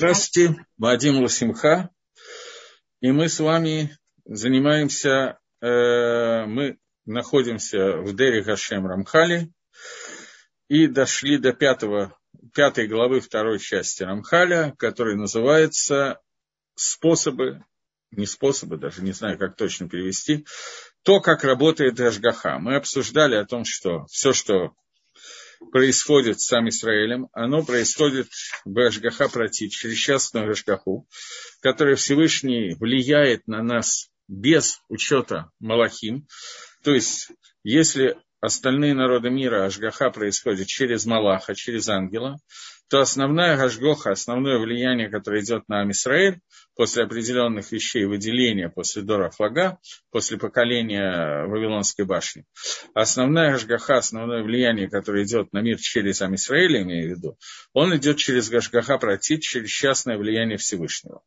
Здравствуйте, Вадим Ласимха. И мы с вами занимаемся, э, мы находимся в Дери Гашем Рамхали и дошли до пятого, пятой главы второй части Рамхаля, которая называется «Способы», не способы, даже не знаю, как точно перевести, то, как работает Ашгаха. Мы обсуждали о том, что все, что происходит с сам Израилем, оно происходит в Ашгаха Прати, через частную Ашгаху, которая Всевышний влияет на нас без учета Малахим. То есть, если остальные народы мира Ашгаха происходит через Малаха, через ангела, то основная Гашгоха, основное влияние, которое идет на Амисраэль, после определенных вещей выделения, после Дора Флага, после поколения Вавилонской башни, основная Гашгаха, основное влияние, которое идет на мир через Амисраэль, имею в виду, он идет через Гашгаха Протит, через частное влияние Всевышнего.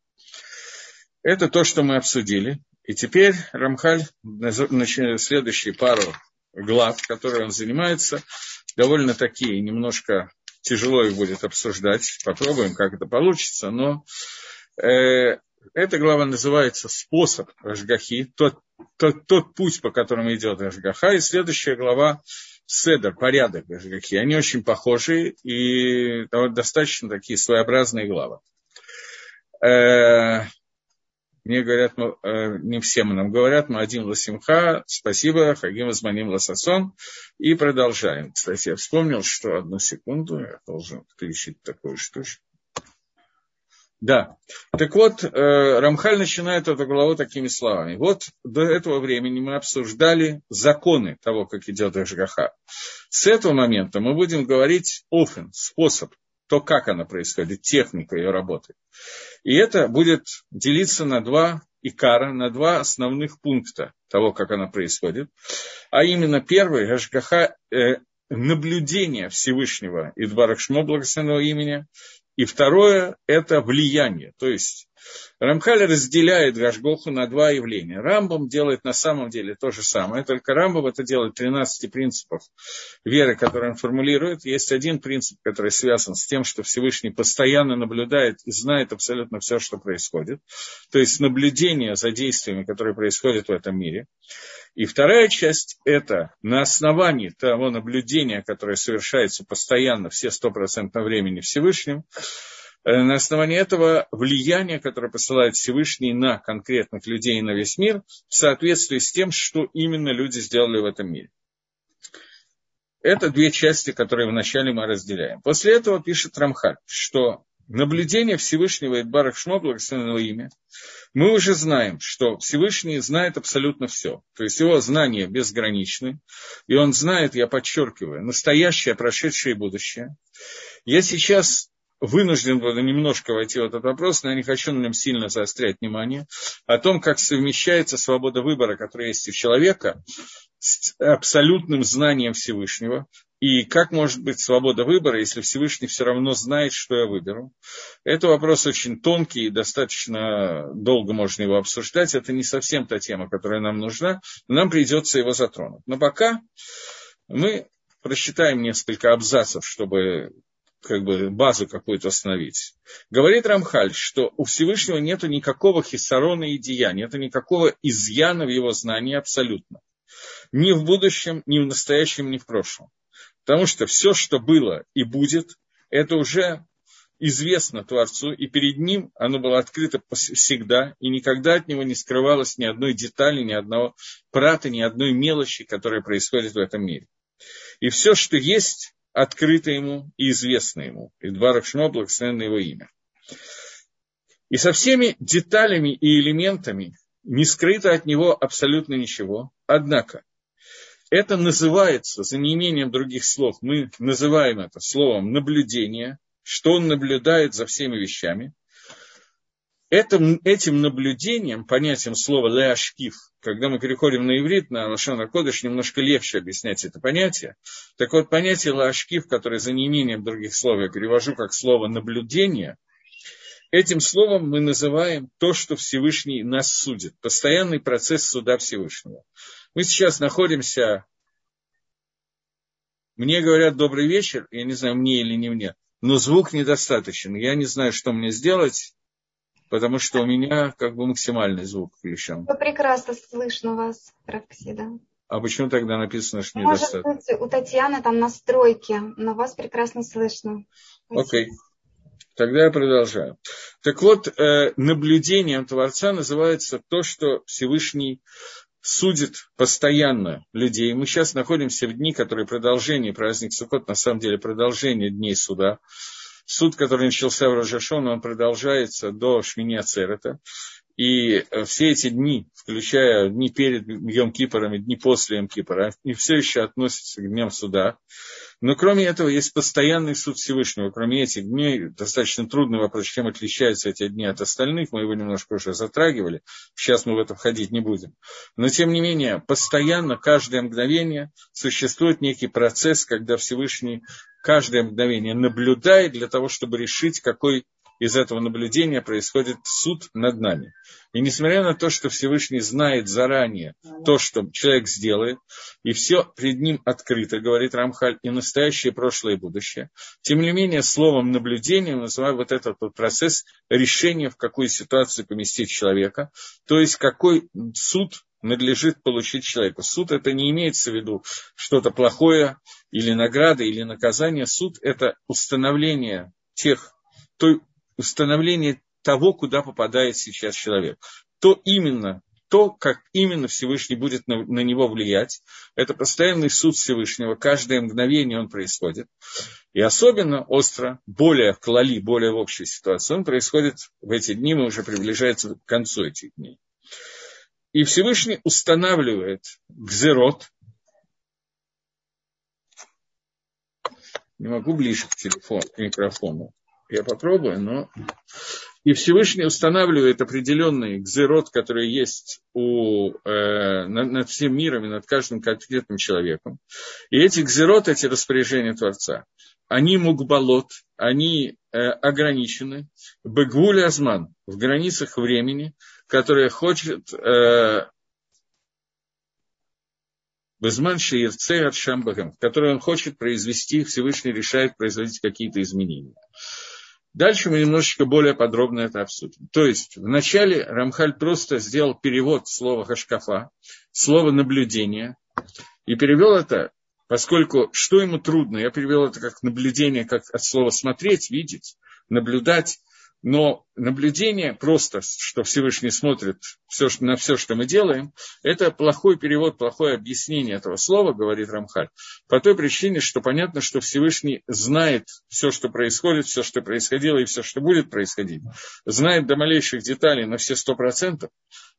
Это то, что мы обсудили. И теперь Рамхаль, следующие пару глав, которые он занимается, довольно такие, немножко тяжело их будет обсуждать. Попробуем, как это получится. Но э, эта глава называется «Способ Рашгахи», тот, тот, тот путь, по которому идет Рашгаха. И следующая глава Седер, порядок Рашгахи. Они очень похожи и достаточно такие своеобразные главы. Э, мне говорят, э, не всем нам говорят, Мадим Ласимха, спасибо, Хагим Азманим Ласасон. И продолжаем. Кстати, я вспомнил, что одну секунду я должен включить такую штучку. Да. Так вот, э, Рамхаль начинает эту главу такими словами. Вот до этого времени мы обсуждали законы того, как идет Ашгаха. С этого момента мы будем говорить офен, способ, то, как она происходит, техника ее работы. И это будет делиться на два икара, на два основных пункта того, как она происходит. А именно первый, Гашгаха, э, наблюдение Всевышнего Идбарах Шмо, благословенного имени, и второе – это влияние. То есть Рамхаль разделяет Гашгоху на два явления. Рамбам делает на самом деле то же самое, только Рамбам это делает 13 принципов веры, которые он формулирует. Есть один принцип, который связан с тем, что Всевышний постоянно наблюдает и знает абсолютно все, что происходит. То есть наблюдение за действиями, которые происходят в этом мире. И вторая часть – это на основании того наблюдения, которое совершается постоянно все сто процентов времени Всевышним, на основании этого влияние, которое посылает Всевышний на конкретных людей и на весь мир, в соответствии с тем, что именно люди сделали в этом мире. Это две части, которые вначале мы разделяем. После этого пишет Рамхаль, что наблюдение Всевышнего Идбарах Шмо, благословенного имя, мы уже знаем, что Всевышний знает абсолютно все. То есть его знания безграничны, и он знает, я подчеркиваю, настоящее, прошедшее и будущее. Я сейчас вынужден буду немножко войти в этот вопрос, но я не хочу на нем сильно заострять внимание, о том, как совмещается свобода выбора, которая есть у человека, с абсолютным знанием Всевышнего, и как может быть свобода выбора, если Всевышний все равно знает, что я выберу? Это вопрос очень тонкий и достаточно долго можно его обсуждать. Это не совсем та тема, которая нам нужна, нам придется его затронуть. Но пока мы просчитаем несколько абзацев, чтобы как бы базу какую-то остановить. Говорит Рамхаль, что у Всевышнего нет никакого хисарона и деяния, нет никакого изъяна в его знании абсолютно. Ни в будущем, ни в настоящем, ни в прошлом. Потому что все, что было и будет, это уже известно Творцу, и перед ним оно было открыто всегда, и никогда от него не скрывалось ни одной детали, ни одного прата, ни одной мелочи, которая происходит в этом мире. И все, что есть, открыто ему и известно ему. И Дварах Шмо, благословенно его имя. И со всеми деталями и элементами не скрыто от него абсолютно ничего. Однако, это называется, за неимением других слов, мы называем это словом наблюдение, что он наблюдает за всеми вещами. Этим, этим наблюдением, понятием слова «леашкив», когда мы переходим на иврит, на Лашон Кодыш, немножко легче объяснять это понятие. Так вот, понятие «леашкив», которое за неимением других слов я перевожу как слово «наблюдение», этим словом мы называем то, что Всевышний нас судит, постоянный процесс суда Всевышнего. Мы сейчас находимся, мне говорят добрый вечер, я не знаю, мне или не мне, но звук недостаточен. Я не знаю, что мне сделать, потому что у меня как бы максимальный звук включен. Прекрасно слышно вас, Рафксида. А почему тогда написано, что Может недостаточно? быть, у Татьяны там настройки, но вас прекрасно слышно. Окей. Okay. Тогда я продолжаю. Так вот, э, наблюдением Творца называется то, что Всевышний судит постоянно людей. Мы сейчас находимся в дни, которые продолжение, праздник Суккот, на самом деле продолжение дней суда. Суд, который начался в Рожашон, он продолжается до Шмини Ацерета. И э, все эти дни, включая дни перед Йом Кипором и дни после Йом Кипора, они все еще относятся к дням суда. Но кроме этого есть постоянный суд Всевышнего. Кроме этих дней достаточно трудный вопрос, чем отличаются эти дни от остальных. Мы его немножко уже затрагивали. Сейчас мы в это входить не будем. Но тем не менее, постоянно, каждое мгновение существует некий процесс, когда Всевышний каждое мгновение наблюдает для того, чтобы решить, какой из этого наблюдения происходит суд над нами. И несмотря на то, что Всевышний знает заранее то, что человек сделает, и все перед ним открыто, говорит Рамхаль, и настоящее, и прошлое, и будущее, тем не менее, словом наблюдения называю вот этот вот процесс решения, в какую ситуацию поместить человека, то есть какой суд надлежит получить человеку. Суд это не имеется в виду что-то плохое или награда, или наказание. Суд это установление тех, той установление того, куда попадает сейчас человек. То именно, то, как именно Всевышний будет на, на него влиять, это постоянный суд Всевышнего, каждое мгновение он происходит. И особенно остро, более в клали, более в общей ситуации, он происходит в эти дни, мы уже приближаемся к концу этих дней. И Всевышний устанавливает гзерот, не могу ближе к телефону, к микрофону. Я попробую, но... И Всевышний устанавливает определенный гзерот, который есть у, э, над, над всем миром и над каждым конкретным человеком. И эти гзерот, эти распоряжения Творца, они мукбалот, они э, ограничены. Бегвуль Азман, в границах времени, которое хочет э, Безман в которой он хочет произвести, Всевышний решает производить какие-то изменения. Дальше мы немножечко более подробно это обсудим. То есть, вначале Рамхаль просто сделал перевод слова хашкафа, слова наблюдение, и перевел это, поскольку что ему трудно, я перевел это как наблюдение, как от слова смотреть, видеть, наблюдать, но наблюдение просто, что Всевышний смотрит все, на все, что мы делаем, это плохой перевод, плохое объяснение этого слова, говорит Рамхаль, по той причине, что понятно, что Всевышний знает все, что происходит, все, что происходило и все, что будет происходить, знает до малейших деталей на все сто процентов,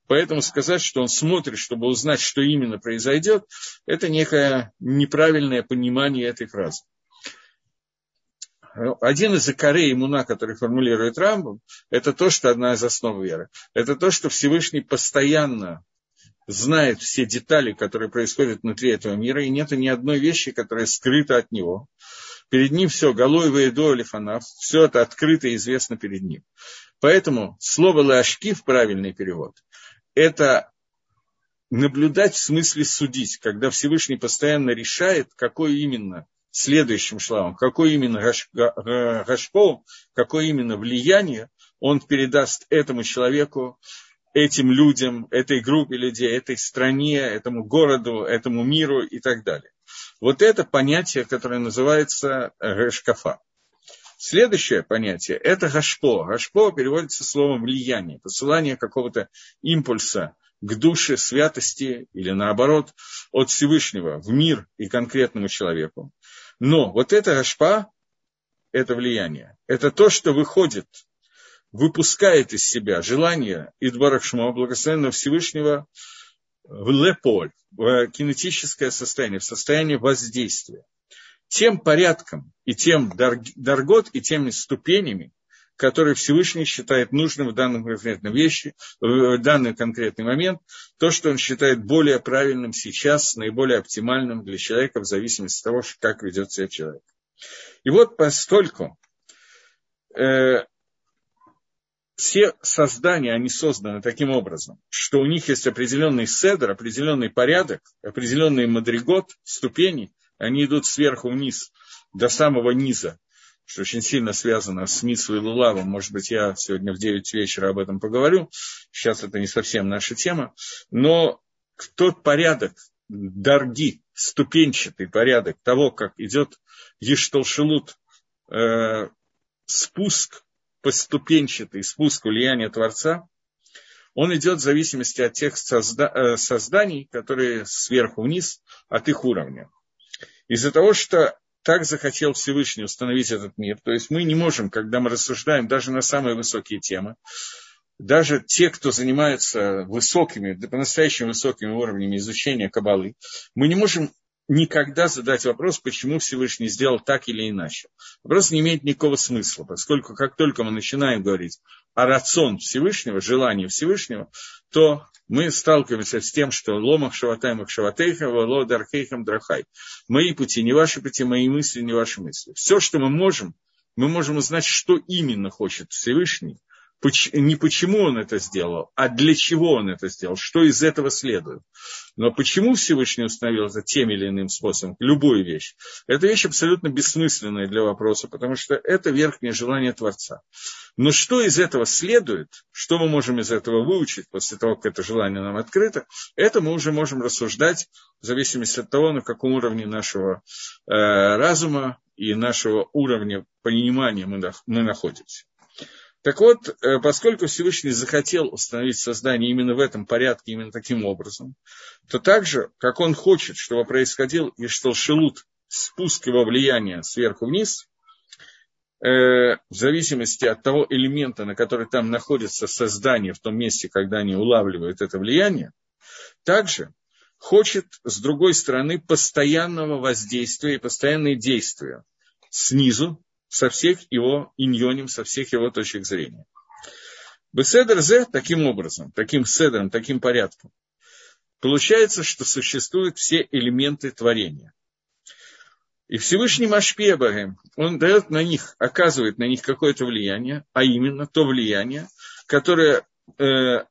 Поэтому сказать, что он смотрит, чтобы узнать, что именно произойдет, это некое неправильное понимание этой фразы один из икорей иммуна, который формулирует Рамбом, это то, что одна из основ веры. Это то, что Всевышний постоянно знает все детали, которые происходят внутри этого мира, и нет ни одной вещи, которая скрыта от него. Перед ним все, голой воедо или фанаф, все это открыто и известно перед ним. Поэтому слово лашки в правильный перевод – это наблюдать в смысле судить, когда Всевышний постоянно решает, какой именно следующим шлавом, какой именно гашпо, какое именно влияние он передаст этому человеку, этим людям, этой группе людей, этой стране, этому городу, этому миру и так далее. Вот это понятие, которое называется гашкафа. Следующее понятие – это гашпо. Гашпо переводится словом влияние, посылание какого-то импульса к душе, святости или наоборот от Всевышнего в мир и конкретному человеку. Но вот это ашпа, это влияние, это то, что выходит, выпускает из себя желание Идбарахшма, благословенного Всевышнего, в леполь, в кинетическое состояние, в состояние воздействия. Тем порядком и тем даргот, и теми ступенями, которые Всевышний считает нужным в данном конкретном вещи, в данный конкретный момент, то, что он считает более правильным сейчас, наиболее оптимальным для человека в зависимости от того, как ведет себя человек. И вот постольку э, все создания, они созданы таким образом, что у них есть определенный седр, определенный порядок, определенный мадригот, ступени, они идут сверху вниз до самого низа, что очень сильно связано с Митсвой Лулавом. Может быть, я сегодня в 9 вечера об этом поговорю. Сейчас это не совсем наша тема. Но тот порядок, дорги, ступенчатый порядок того, как идет Ештолшелут, э, спуск, поступенчатый спуск влияния Творца, он идет в зависимости от тех созда- э, созданий, которые сверху вниз, от их уровня. Из-за того, что так захотел Всевышний установить этот мир, то есть мы не можем, когда мы рассуждаем даже на самые высокие темы, даже те, кто занимается высокими, по-настоящему высокими уровнями изучения Кабалы, мы не можем никогда задать вопрос, почему Всевышний сделал так или иначе. Вопрос не имеет никакого смысла, поскольку как только мы начинаем говорить о рацион Всевышнего, желании Всевышнего, то мы сталкиваемся с тем, что ломах шаватаймах шаватейха, вало дархейхам драхай. Мои пути не ваши пути, мои мысли не ваши мысли. Все, что мы можем, мы можем узнать, что именно хочет Всевышний, не почему он это сделал, а для чего он это сделал, что из этого следует. Но почему Всевышний установил это тем или иным способом, любую вещь, это вещь абсолютно бессмысленная для вопроса, потому что это верхнее желание Творца. Но что из этого следует, что мы можем из этого выучить после того, как это желание нам открыто, это мы уже можем рассуждать в зависимости от того, на каком уровне нашего э, разума и нашего уровня понимания мы, мы находимся. Так вот, э, поскольку Всевышний захотел установить создание именно в этом порядке, именно таким образом, то также, как он хочет, чтобы происходил и что шелут, спуск его влияния сверху вниз, э, в зависимости от того элемента, на который там находится создание в том месте, когда они улавливают это влияние, также хочет, с другой стороны, постоянного воздействия и постоянные действия снизу, со всех его иньоним, со всех его точек зрения. Беседер Зе таким образом, таким седром, таким порядком, получается, что существуют все элементы творения. И Всевышний Машпебаем, он дает на них, оказывает на них какое-то влияние, а именно то влияние, которое э,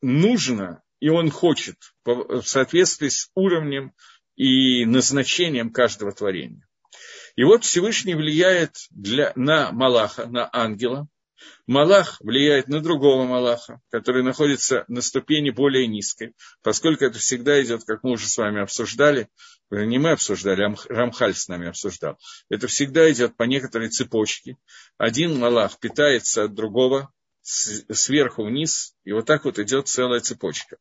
нужно и он хочет в соответствии с уровнем и назначением каждого творения. И вот Всевышний влияет для, на Малаха, на ангела. Малах влияет на другого Малаха, который находится на ступени более низкой, поскольку это всегда идет, как мы уже с вами обсуждали, не мы обсуждали, а Рамхаль с нами обсуждал. Это всегда идет по некоторой цепочке. Один Малах питается от другого, сверху вниз, и вот так вот идет целая цепочка.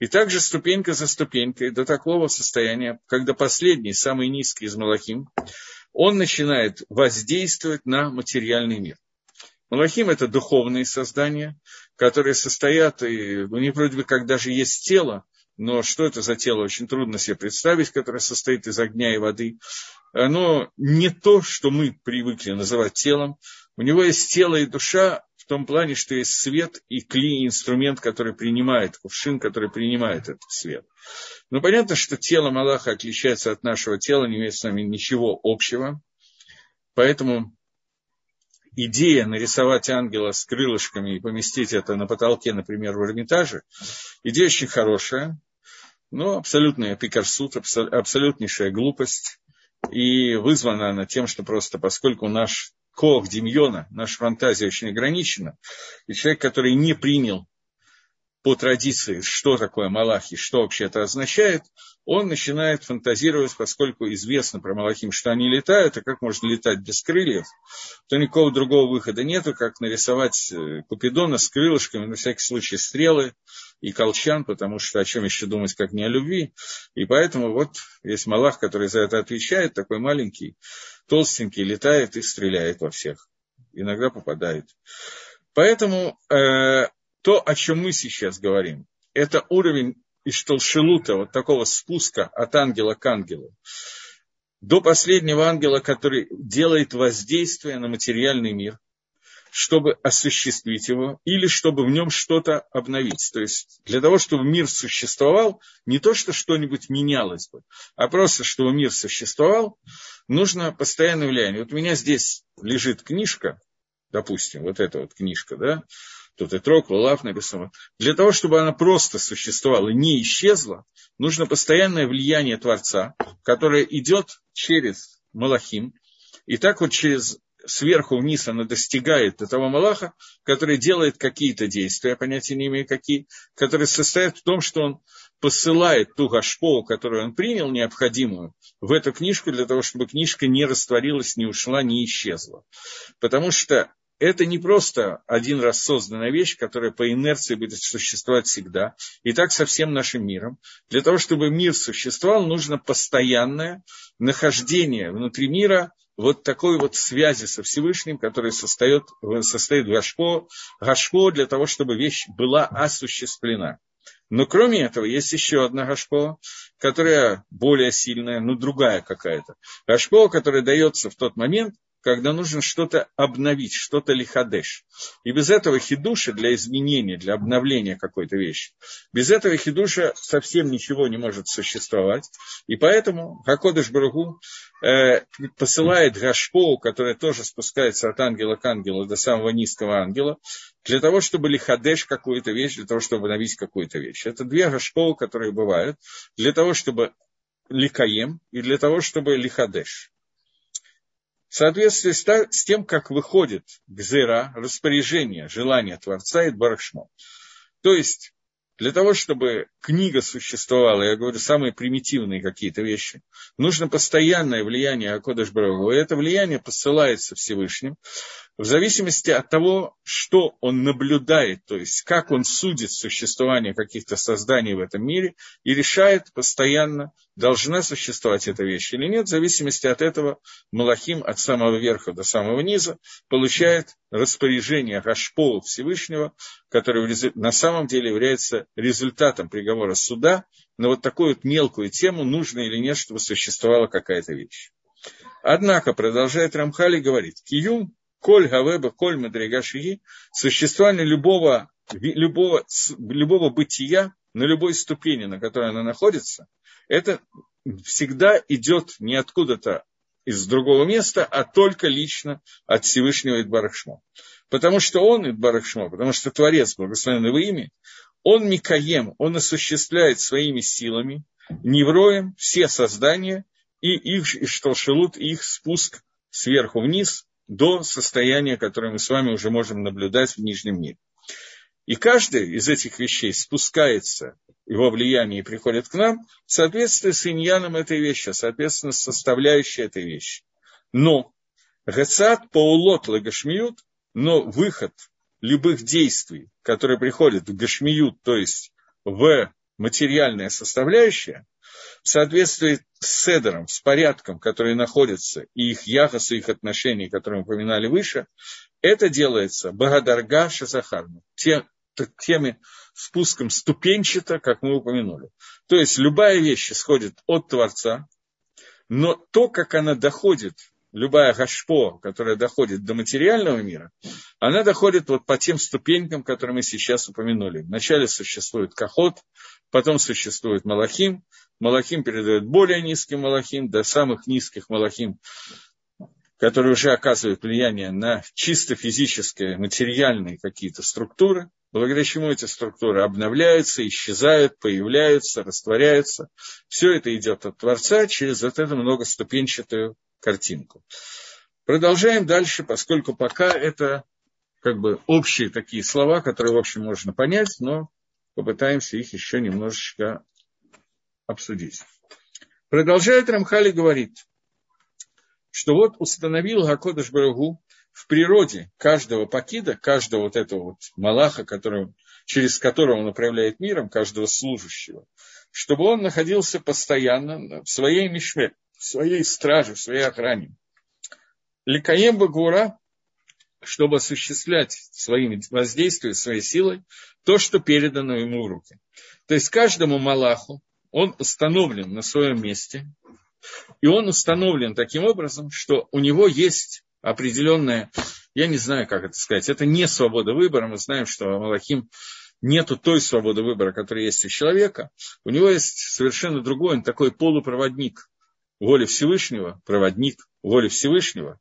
И также ступенька за ступенькой до такого состояния, когда последний, самый низкий из Малахим, он начинает воздействовать на материальный мир. Малахим – это духовные создания, которые состоят, и у них вроде бы как даже есть тело, но что это за тело, очень трудно себе представить, которое состоит из огня и воды. Оно не то, что мы привыкли называть телом. У него есть тело и душа, том плане, что есть свет и кли, инструмент, который принимает, кувшин, который принимает этот свет. Но понятно, что тело Малаха отличается от нашего тела, не имеет с нами ничего общего. Поэтому идея нарисовать ангела с крылышками и поместить это на потолке, например, в Эрмитаже, идея очень хорошая, но абсолютная пикарсут, абсолютнейшая глупость. И вызвана она тем, что просто поскольку наш Кох Демьона, наша фантазия очень ограничена, и человек, который не принял по традиции, что такое Малахи, что вообще это означает, он начинает фантазировать, поскольку известно про Малахим, что они летают, а как можно летать без крыльев, то никакого другого выхода нету, как нарисовать э, Купидона с крылышками, на всякий случай стрелы и колчан, потому что о чем еще думать, как не о любви. И поэтому вот есть Малах, который за это отвечает, такой маленький, толстенький, летает и стреляет во всех. Иногда попадает. Поэтому э, то, о чем мы сейчас говорим, это уровень Ишталшилута, вот такого спуска от ангела к ангелу, до последнего ангела, который делает воздействие на материальный мир, чтобы осуществить его, или чтобы в нем что-то обновить. То есть для того, чтобы мир существовал, не то, что что-нибудь менялось бы, а просто, чтобы мир существовал, нужно постоянное влияние. Вот у меня здесь лежит книжка, допустим, вот эта вот книжка, да, тут и трог, лулав написано. Для того, чтобы она просто существовала, не исчезла, нужно постоянное влияние Творца, которое идет через Малахим, и так вот через сверху вниз она достигает до того Малаха, который делает какие-то действия, понятия не имею какие, которые состоят в том, что он посылает ту гашпо, которую он принял, необходимую, в эту книжку, для того, чтобы книжка не растворилась, не ушла, не исчезла. Потому что это не просто один раз созданная вещь, которая по инерции будет существовать всегда. И так со всем нашим миром. Для того, чтобы мир существовал, нужно постоянное нахождение внутри мира вот такой вот связи со Всевышним, которая состоит, состоит Гашпо, Гашпо для того, чтобы вещь была осуществлена. Но кроме этого есть еще одна гашпо, которая более сильная, ну другая какая-то. Гашпо, которая дается в тот момент, когда нужно что-то обновить, что-то лихадеш. И без этого хидуша для изменения, для обновления какой-то вещи, без этого хидуша совсем ничего не может существовать. И поэтому Хакодыш Баругу э, посылает Гашпоу, которая тоже спускается от ангела к ангелу до самого низкого ангела, для того, чтобы лихадеш какую-то вещь, для того, чтобы обновить какую-то вещь. Это две Гашпоу, которые бывают, для того, чтобы ликаем и для того, чтобы лихадеш в соответствии с тем, как выходит гзера, распоряжение, желание Творца и Барахшмо. То есть, для того, чтобы книга существовала, я говорю, самые примитивные какие-то вещи, нужно постоянное влияние Акодыш Барагу, и это влияние посылается Всевышним, в зависимости от того, что он наблюдает, то есть как он судит существование каких-то созданий в этом мире и решает постоянно, должна существовать эта вещь или нет, в зависимости от этого Малахим от самого верха до самого низа получает распоряжение Гашпола Всевышнего, который на самом деле является результатом приговора суда на вот такую вот мелкую тему, нужно или нет, чтобы существовала какая-то вещь. Однако, продолжает Рамхали, говорит, Киюм Коль Гавеба, Коль Мадригашии, существование любого, любого, любого бытия на любой ступени, на которой она находится, это всегда идет не откуда-то из другого места, а только лично от Всевышнего Идбарахшмо. Потому что он Идбарахшмо, потому что Творец, благословенный его имя, он Микаем, он осуществляет своими силами, невроем все создания и их и шталшелут, их спуск сверху вниз до состояния, которое мы с вами уже можем наблюдать в нижнем мире. И каждая из этих вещей спускается, его влияние приходит к нам в соответствии с иньяном этой вещи, соответственно, с составляющей этой вещи. Но Гацат паулот лагашмиют, но выход любых действий, которые приходят в гашмиют, то есть в материальная составляющая, в соответствии с седером, с порядком, который находится, и их яхос, и их отношений, которые мы упоминали выше, это делается Багадарга Шасахарну, тем, теми спуском ступенчато, как мы упомянули. То есть любая вещь исходит от Творца, но то, как она доходит, любая гашпо, которая доходит до материального мира, она доходит вот по тем ступенькам, которые мы сейчас упомянули. Вначале существует кахот, потом существует малахим, Малахим передает более низким Малахим, до самых низких Малахим, которые уже оказывают влияние на чисто физические, материальные какие-то структуры, благодаря чему эти структуры обновляются, исчезают, появляются, растворяются. Все это идет от Творца через вот эту многоступенчатую картинку. Продолжаем дальше, поскольку пока это как бы общие такие слова, которые, в общем, можно понять, но попытаемся их еще немножечко обсудить. Продолжает Рамхали говорит, что вот установил Гакодыш Барагу в природе каждого пакида, каждого вот этого вот малаха, который, через которого он управляет миром, каждого служащего, чтобы он находился постоянно в своей мишме, в своей страже, в своей охране. Ликаем Багура, чтобы осуществлять своим воздействием, своей силой то, что передано ему в руки. То есть каждому малаху он установлен на своем месте, и он установлен таким образом, что у него есть определенная, я не знаю, как это сказать, это не свобода выбора, мы знаем, что Малахим нету той свободы выбора, которая есть у человека, у него есть совершенно другой, он такой полупроводник воли Всевышнего, проводник воли Всевышнего,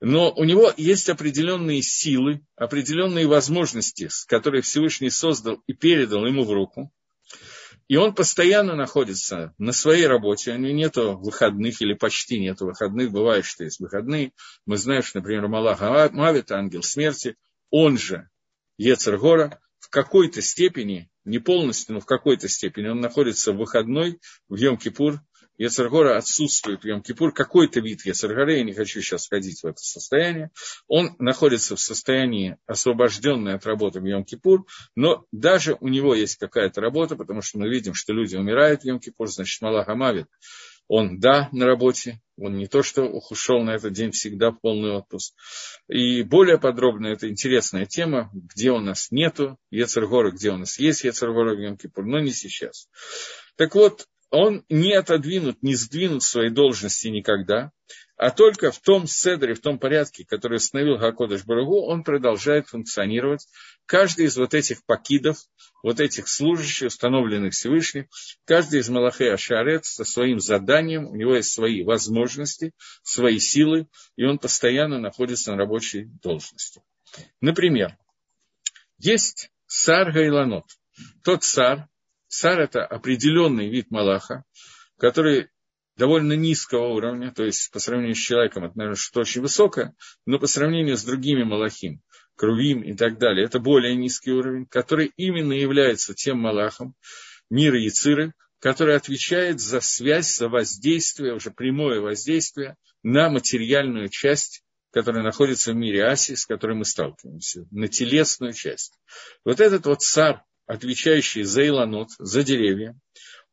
но у него есть определенные силы, определенные возможности, которые Всевышний создал и передал ему в руку, И он постоянно находится на своей работе, у него нет выходных или почти нет выходных, бывает, что есть выходные. Мы знаем, что, например, Малах Мавит, ангел смерти, он же Ецергора, в какой-то степени, не полностью, но в какой-то степени, он находится в выходной, в Йом-Кипур, Ецергора отсутствует в Йом-Кипур, какой-то вид Ецергора, я не хочу сейчас входить в это состояние, он находится в состоянии освобожденной от работы в Йом-Кипур, но даже у него есть какая-то работа, потому что мы видим, что люди умирают в Йом-Кипур, значит, Малах Амавит, он, да, на работе, он не то, что ушел на этот день всегда в полный отпуск. И более подробно, это интересная тема, где у нас нету Ецергора, где у нас есть Ецергора в Йом-Кипур, но не сейчас. Так вот, он не отодвинут, не сдвинут своей должности никогда, а только в том седре, в том порядке, который установил Гакодыш Барагу, он продолжает функционировать. Каждый из вот этих пакидов, вот этих служащих, установленных Всевышним, каждый из Малахей Ашарет со своим заданием, у него есть свои возможности, свои силы, и он постоянно находится на рабочей должности. Например, есть сар Гайланот, тот сар, Сар – это определенный вид Малаха, который довольно низкого уровня, то есть по сравнению с человеком это, наверное, что-то очень высокое, но по сравнению с другими Малахим, Крувим и так далее, это более низкий уровень, который именно является тем Малахом мира и циры, который отвечает за связь, за воздействие, уже прямое воздействие на материальную часть которая находится в мире Аси, с которой мы сталкиваемся, на телесную часть. Вот этот вот царь, отвечающий за Иланот, за деревья,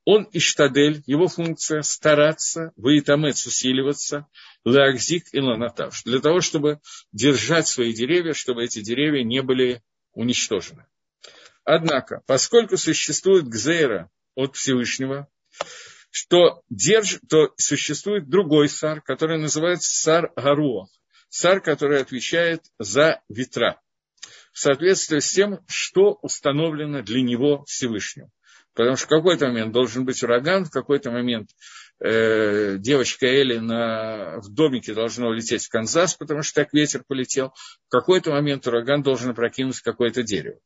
он иштадель, его функция стараться, ваитамец усиливаться, лаакзик и ланатав, для того, чтобы держать свои деревья, чтобы эти деревья не были уничтожены. Однако, поскольку существует гзейра от Всевышнего, что держ, то существует другой сар, который называется сар Гаруах, сар, который отвечает за ветра в соответствии с тем, что установлено для него Всевышним. Потому что в какой-то момент должен быть ураган, в какой-то момент э, девочка Эли на, в домике должна улететь в Канзас, потому что так ветер полетел. В какой-то момент ураган должен опрокинуть какое-то дерево.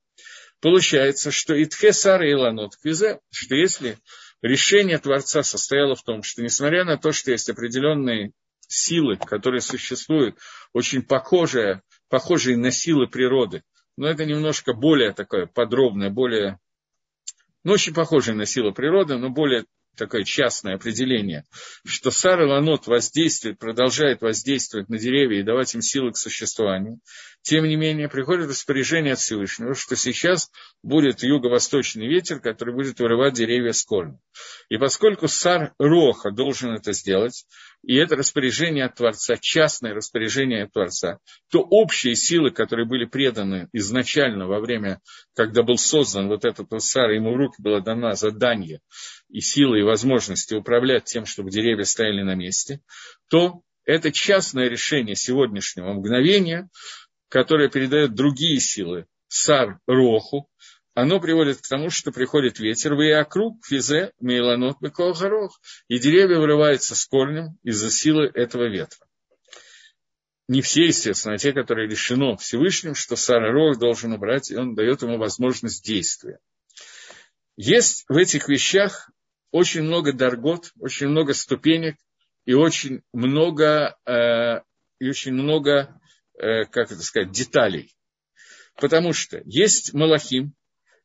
Получается, что Итхе Сара и Ланот Квизе, что если решение Творца состояло в том, что несмотря на то, что есть определенные силы, которые существуют, очень похожие, похожие на силы природы, но это немножко более такое подробное, более, ну, очень похожее на силу природы, но более такое частное определение, что Сара Ланот воздействует, продолжает воздействовать на деревья и давать им силы к существованию, тем не менее приходит распоряжение от Всевышнего, что сейчас будет юго-восточный ветер, который будет вырывать деревья с корня. И поскольку Сар Роха должен это сделать, и это распоряжение от Творца, частное распоряжение от Творца, то общие силы, которые были преданы изначально во время, когда был создан вот этот Сар, ему в руки было дано задание и силы, и возможности управлять тем, чтобы деревья стояли на месте, то это частное решение сегодняшнего мгновения, которое передает другие силы, Сар Роху, оно приводит к тому, что приходит ветер, в округ, физе, мейланот, горох, и деревья вырываются с корнем из-за силы этого ветра. Не все, естественно, а те, которые решено Всевышним, что Сара Рох должен убрать, и он дает ему возможность действия. Есть в этих вещах очень много даргот, очень много ступенек и очень много, э, и очень много э, как это сказать, деталей. Потому что есть Малахим,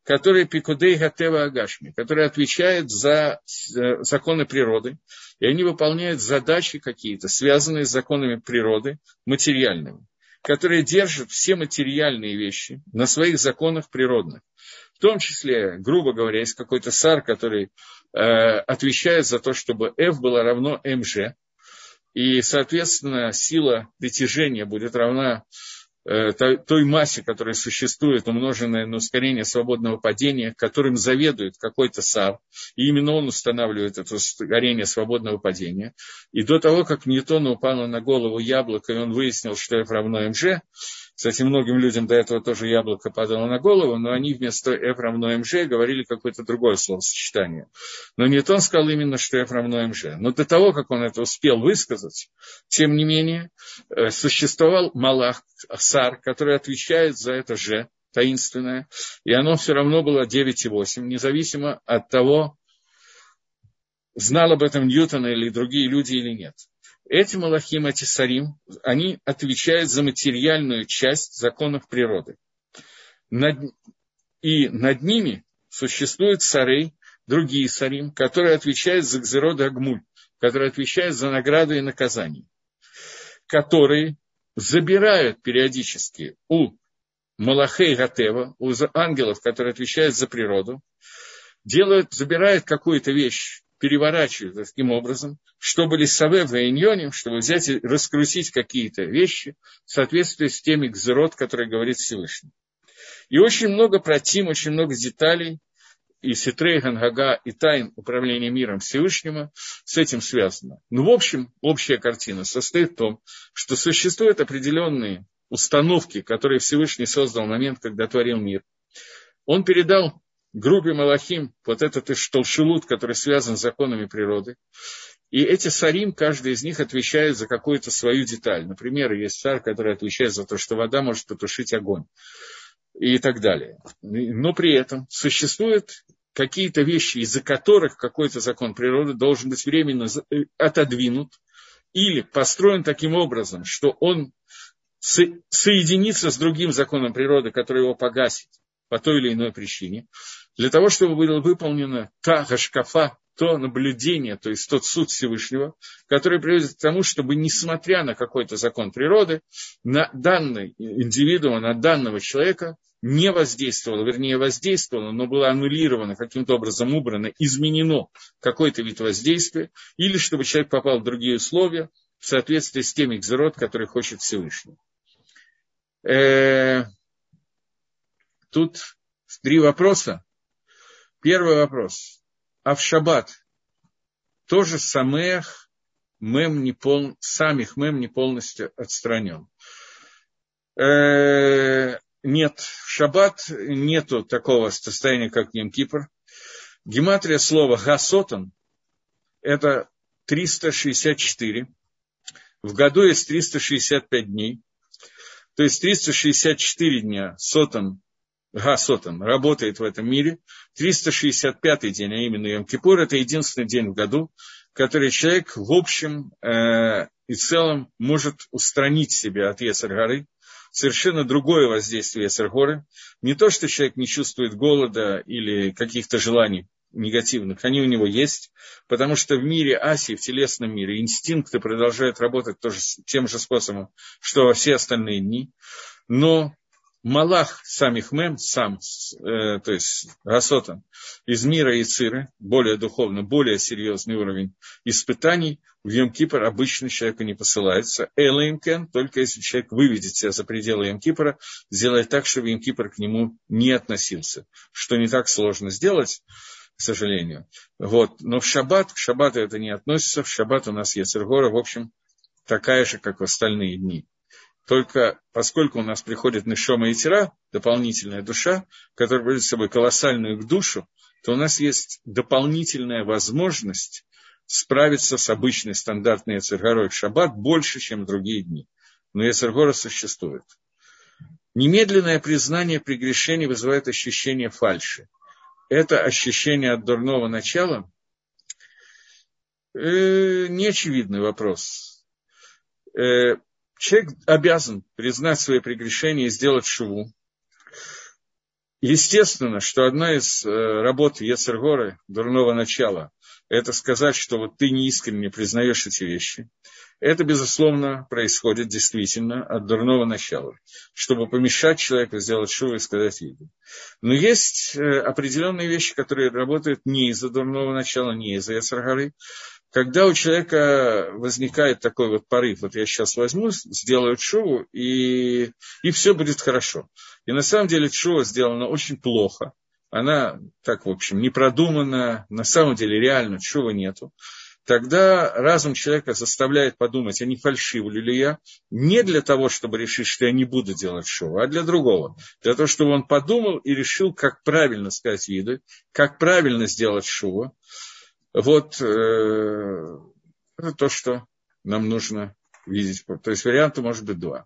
которые Пикудей Гатева Агашми, которые отвечают за э, законы природы, и они выполняют задачи какие-то, связанные с законами природы, материальными, которые держат все материальные вещи на своих законах природных. В том числе, грубо говоря, есть какой-то сар, который э, отвечает за то, чтобы F было равно МЖ, и, соответственно, сила притяжения будет равна той массе, которая существует, умноженная на ускорение свободного падения, которым заведует какой-то САР, и именно он устанавливает это ускорение свободного падения. И до того, как Ньютону упало на голову яблоко, и он выяснил, что F равно МЖ, кстати, многим людям до этого тоже яблоко падало на голову, но они вместо F равно МЖ говорили какое-то другое словосочетание. Но Ньютон сказал именно, что F равно МЖ. Но до того, как он это успел высказать, тем не менее, э, существовал Малах, Сар, который отвечает за это Ж, таинственное, и оно все равно было 9,8, независимо от того, знал об этом Ньютон или другие люди или нет. Эти Малахим, эти Сарим, они отвечают за материальную часть законов природы. Над, и над ними существует Сарей, другие Сарим, которые отвечают за Гзерод Агмуль, которые отвечают за награды и наказания, которые забирают периодически у Малахей Гатева, у ангелов, которые отвечают за природу, делают, забирают какую-то вещь, переворачивают таким образом, чтобы лисаве в иньоним, чтобы взять и раскрутить какие-то вещи в соответствии с теми гзерот, которые говорит Всевышний. И очень много протим, очень много деталей, и Ситрей, Гангага, и тайн управления миром Всевышнего с этим связано. Но, в общем, общая картина состоит в том, что существуют определенные установки, которые Всевышний создал в момент, когда творил мир. Он передал группе Малахим вот этот Иштолшилут, который связан с законами природы. И эти сарим, каждый из них отвечает за какую-то свою деталь. Например, есть царь, который отвечает за то, что вода может потушить огонь и так далее. Но при этом существуют какие-то вещи, из-за которых какой-то закон природы должен быть временно э, отодвинут или построен таким образом, что он соединится с другим законом природы, который его погасит по той или иной причине, для того, чтобы была выполнена та гашкафа, то наблюдение, то есть тот суд Всевышнего, который приводит к тому, чтобы, несмотря на какой-то закон природы, на данный индивидуум, на данного человека не воздействовало, вернее, воздействовало, но было аннулировано, каким-то образом убрано, изменено какой-то вид воздействия, или чтобы человек попал в другие условия в соответствии с теми экзерот, которые хочет Всевышний. Тут три вопроса. Первый вопрос. А в шаббат тоже самех мем не пол, самих мем не полностью отстранен. Э, нет, в шаббат нету такого состояния, как Йом-Кипр. Гематрия слова «гасотан» – это 364. В году есть 365 дней. То есть 364 дня сотан, гасотан работает в этом мире. 365 день, а именно Йом-Кипур, это единственный день в году, который человек в общем э, и целом может устранить себя от Есар-горы, совершенно другое воздействие Эсергоры. Не то, что человек не чувствует голода или каких-то желаний негативных, они у него есть, потому что в мире Асии, в телесном мире, инстинкты продолжают работать тоже тем же способом, что во все остальные дни. Но Малах самих мем, сам, э, то есть Расотан, из мира Ициры, более духовно, более серьезный уровень испытаний, в Йом-Кипр обычно человеку не посылается. Элэймкен, только если человек выведет себя за пределы Йом-Кипра, сделает так, чтобы Йом-Кипр к нему не относился, что не так сложно сделать, к сожалению. Вот. Но в шаббат, к шаббату это не относится, в шаббат у нас есть Иргора, в общем, такая же, как в остальные дни. Только поскольку у нас приходит Нишома и Тира, дополнительная душа, которая приводит с собой колоссальную душу, то у нас есть дополнительная возможность справиться с обычной стандартной Эцергорой в шаббат больше, чем другие дни. Но Эцергора существует. Немедленное признание прегрешений вызывает ощущение фальши. Это ощущение от дурного начала э, неочевидный вопрос. Человек обязан признать свои прегрешения и сделать шуву. Естественно, что одна из э, работ Ецергоры, дурного начала, это сказать, что вот ты неискренне признаешь эти вещи. Это, безусловно, происходит действительно от дурного начала, чтобы помешать человеку сделать шуву и сказать виду. Но есть э, определенные вещи, которые работают не из-за дурного начала, не из-за Яцергары, когда у человека возникает такой вот порыв, вот я сейчас возьму, сделаю шуву, и, и все будет хорошо. И на самом деле шува сделана очень плохо. Она, так, в общем, не продумана, на самом деле реально шува нету. Тогда разум человека заставляет подумать, а не фальшивлю ли я, не для того, чтобы решить, что я не буду делать шоу, а для другого. Для того, чтобы он подумал и решил, как правильно сказать виды, как правильно сделать шоу. Вот э, это то, что нам нужно видеть. То есть вариантов может быть два.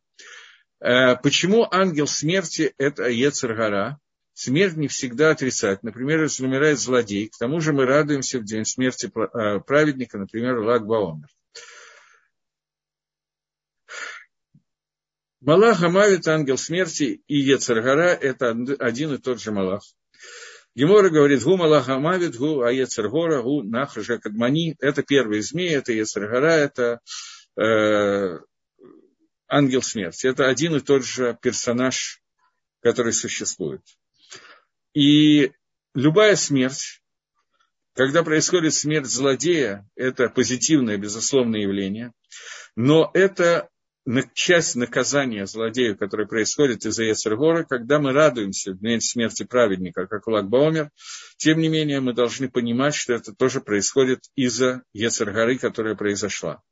Э, почему ангел смерти – это Ецергара? Смерть не всегда отрицать. Например, если умирает злодей, к тому же мы радуемся в день смерти э, праведника, например, Лак Баомер. Малах Амавит, ангел смерти, и Ецергара – это один и тот же Малах. Гемора говорит, гу Малах Амавит, гу Аецергора, гу Нахажа Кадмани. Это первый змей, это Ецергара, это э, ангел смерти. Это один и тот же персонаж, который существует. И любая смерть, когда происходит смерть злодея, это позитивное, безусловное явление, но это часть наказания злодею, которое происходит из-за Ецергора, когда мы радуемся смерти праведника, как Лагбаумер, тем не менее мы должны понимать, что это тоже происходит из-за Ецергоры, которая произошла.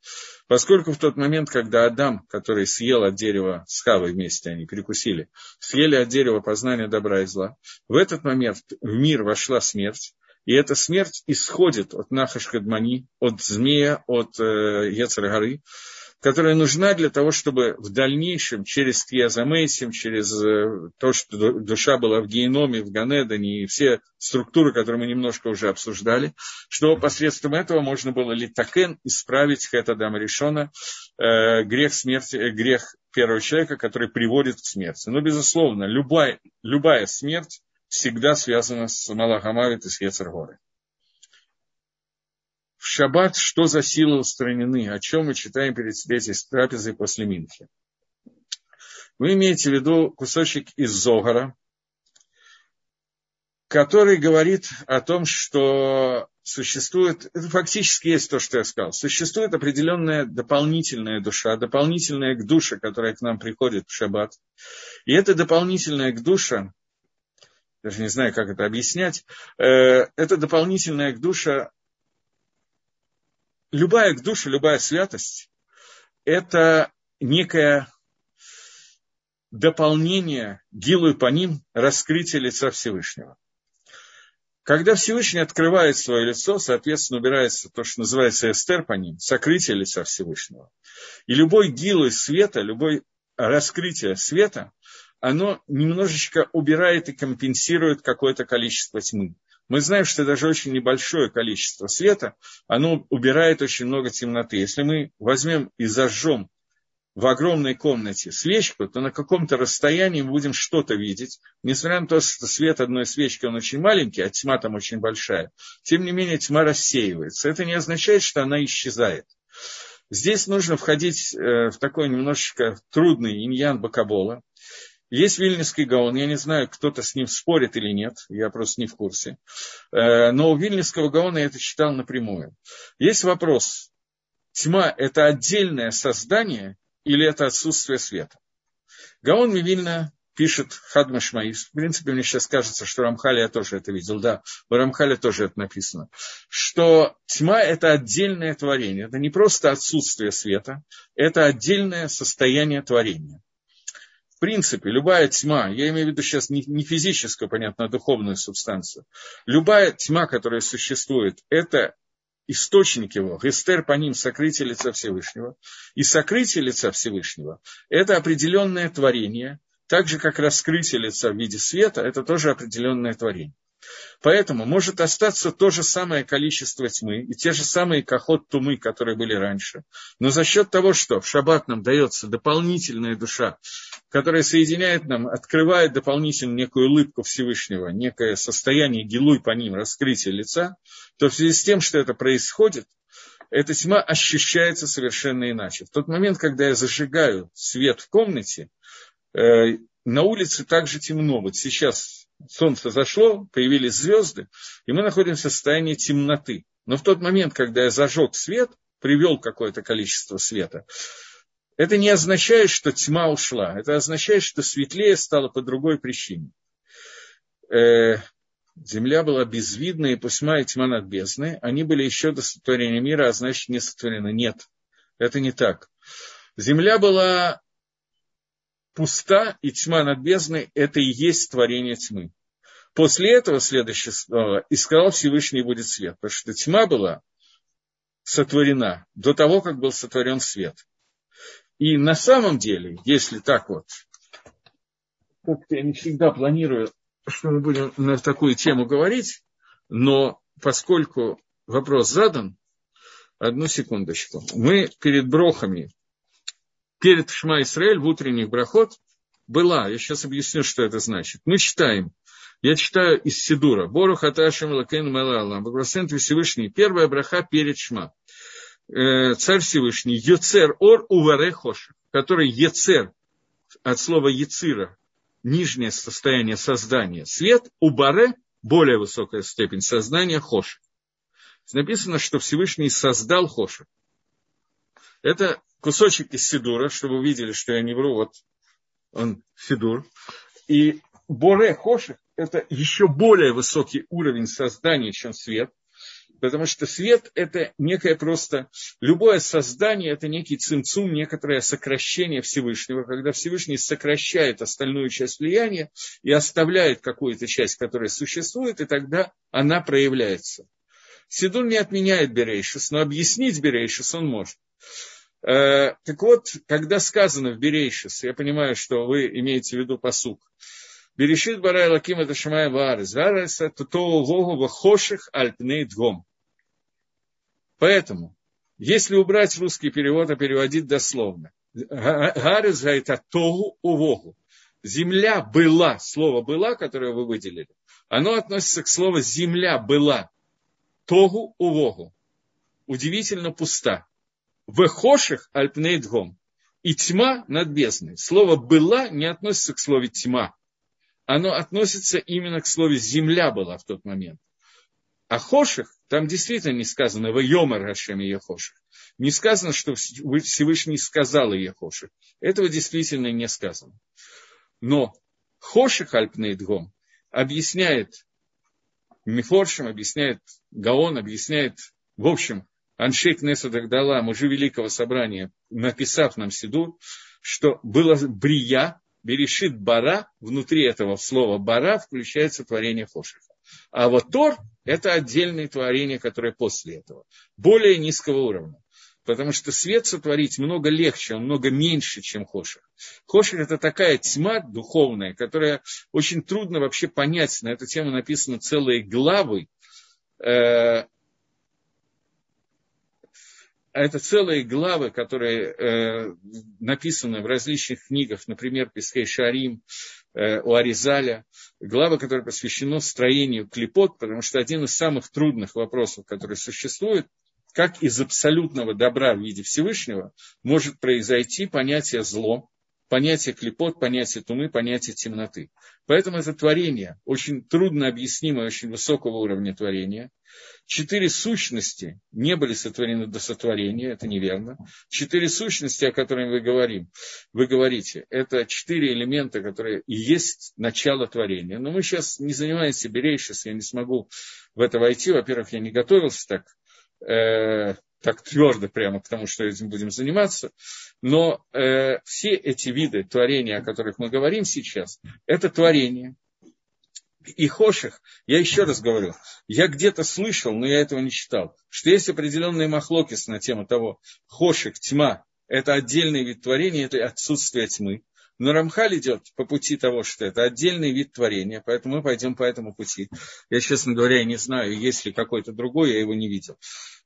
Поскольку в тот момент, когда Адам, который съел от дерева с Хавой вместе, они перекусили, съели от дерева познания добра и зла, в этот момент в мир вошла смерть, и эта смерть исходит от Нахашкадмани, от змея, от э, Ецергоры, которая нужна для того, чтобы в дальнейшем через Тьязамейсим, через э, то, что душа была в геноме, в Ганедане и все структуры, которые мы немножко уже обсуждали, что посредством этого можно было литакен исправить Хетадама Решона э, грех смерти, э, грех первого человека, который приводит к смерти. Но, безусловно, любая, любая смерть всегда связана с Малахамавит и с Ецергорой в шаббат что за силы устранены, о чем мы читаем перед третьей трапезой после Минхи. Вы имеете в виду кусочек из Зогара, который говорит о том, что существует, это фактически есть то, что я сказал, существует определенная дополнительная душа, дополнительная к душе, которая к нам приходит в шаббат. И эта дополнительная к душа, даже не знаю, как это объяснять, э, это дополнительная к душа любая душа, любая святость – это некое дополнение гилу по ним раскрытия лица Всевышнего. Когда Всевышний открывает свое лицо, соответственно, убирается то, что называется эстер по ним, сокрытие лица Всевышнего. И любой гилу света, любое раскрытие света, оно немножечко убирает и компенсирует какое-то количество тьмы. Мы знаем, что даже очень небольшое количество света, оно убирает очень много темноты. Если мы возьмем и зажжем в огромной комнате свечку, то на каком-то расстоянии мы будем что-то видеть. Несмотря на то, что свет одной свечки, он очень маленький, а тьма там очень большая, тем не менее тьма рассеивается. Это не означает, что она исчезает. Здесь нужно входить э, в такой немножечко трудный иньян Бакабола. Есть Вильнюсский Гаон, я не знаю, кто-то с ним спорит или нет, я просто не в курсе. Э, но у Вильнюсского Гаона я это читал напрямую. Есть вопрос, тьма – это отдельное создание или это отсутствие света? Гаон Мивильна пишет Хадмашмаис. В принципе, мне сейчас кажется, что Рамхали я тоже это видел. Да, в Рамхале тоже это написано. Что тьма – это отдельное творение. Это не просто отсутствие света, это отдельное состояние творения в принципе, любая тьма, я имею в виду сейчас не, не физическую, понятно, а духовную субстанцию, любая тьма, которая существует, это источник его, гестер по ним, сокрытие лица Всевышнего. И сокрытие лица Всевышнего – это определенное творение, так же, как раскрытие лица в виде света – это тоже определенное творение. Поэтому может остаться то же самое количество тьмы и те же самые кохот тумы, которые были раньше. Но за счет того, что в шаббат нам дается дополнительная душа, которая соединяет нам, открывает дополнительно некую улыбку Всевышнего, некое состояние гилуй по ним, раскрытие лица, то в связи с тем, что это происходит, эта тьма ощущается совершенно иначе. В тот момент, когда я зажигаю свет в комнате, э, на улице также темно. Вот сейчас солнце зашло, появились звезды, и мы находимся в состоянии темноты. Но в тот момент, когда я зажег свет, привел какое-то количество света, это не означает, что тьма ушла. Это означает, что светлее стало по другой причине. Э, земля была безвидна, и пусьма и тьма над бездной. Они были еще до сотворения мира, а значит, не сотворены. Нет, это не так. Земля была пуста и тьма над бездной – это и есть творение тьмы. После этого следующее слово «И сказал Всевышний будет свет», потому что тьма была сотворена до того, как был сотворен свет. И на самом деле, если так вот, как-то я не всегда планирую, что мы будем на такую тему говорить, но поскольку вопрос задан, одну секундочку. Мы перед брохами, перед Шма Исраэль в утренних брахот была, я сейчас объясню, что это значит. Мы читаем, я читаю из Сидура, Бору Хаташем Лакен Мелалам, Благословен Всевышний, первая браха перед Шма. Э, царь Всевышний, Йоцер Ор Уваре Хоша, который Ецер, от слова Ецира, нижнее состояние создания, свет, Убаре, более высокая степень сознания, Хоша. Написано, что Всевышний создал Хоша. Это кусочек из Сидура, чтобы вы видели, что я не вру, вот он Сидур. И Боре Хоших – это еще более высокий уровень создания, чем свет. Потому что свет – это некое просто... Любое создание – это некий цинцум, некоторое сокращение Всевышнего, когда Всевышний сокращает остальную часть влияния и оставляет какую-то часть, которая существует, и тогда она проявляется. Сидур не отменяет Берейшис, но объяснить Берейшис он может. Э, так вот, когда сказано в Берейшис, я понимаю, что вы имеете в виду посук, Берешит барай лаким это шамай варес, варес это то вогу вахоших альпней двом. Поэтому, если убрать русский перевод, а переводить дословно, Гарес это тогу увогу. Земля была, слово была, которое вы выделили, оно относится к слову земля была. Тогу увогу. Удивительно пуста. Вехоших альпнейдгом. И тьма над бездной. Слово «была» не относится к слову «тьма». Оно относится именно к слову «земля была» в тот момент. А Хоших, там действительно не сказано «Вайомар Хашем Ехоших». Не сказано, что Всевышний сказал Ехоших. Этого действительно не сказано. Но Хоших Альпнейдгом объясняет Мифоршим, объясняет Гаон, объясняет, в общем, Аншейк Неса Дагдала, мужи Великого Собрания, написав нам Сидур, что было Брия, Берешит Бара, внутри этого слова Бара включается творение Хошиха. А вот Тор – это отдельное творение, которое после этого, более низкого уровня потому что свет сотворить много легче, он много меньше, чем Хоших. Хоших – это такая тьма духовная, которая очень трудно вообще понять. На эту тему написаны целые главы. Э, это целые главы, которые э, написаны в различных книгах, например, Пискей Шарим, у Аризаля, главы, которые посвящены строению клепот, потому что один из самых трудных вопросов, который существует, как из абсолютного добра в виде Всевышнего может произойти понятие зло, понятие клепот, понятие тумы, понятие темноты. Поэтому это творение, очень трудно объяснимое, очень высокого уровня творения. Четыре сущности не были сотворены до сотворения, это неверно. Четыре сущности, о которых вы, говорим, вы говорите, это четыре элемента, которые и есть начало творения. Но мы сейчас не занимаемся берейшис, я не смогу в это войти. Во-первых, я не готовился так э, так твердо прямо к тому, что этим будем заниматься, но э, все эти виды творения, о которых мы говорим сейчас, это творение. И Хоших, я еще раз говорю, я где-то слышал, но я этого не читал, что есть определенные махлокис на тему того, Хоших, тьма, это отдельный вид творения, это отсутствие тьмы. Но Рамхаль идет по пути того, что это отдельный вид творения, поэтому мы пойдем по этому пути. Я, честно говоря, не знаю, есть ли какой-то другой, я его не видел.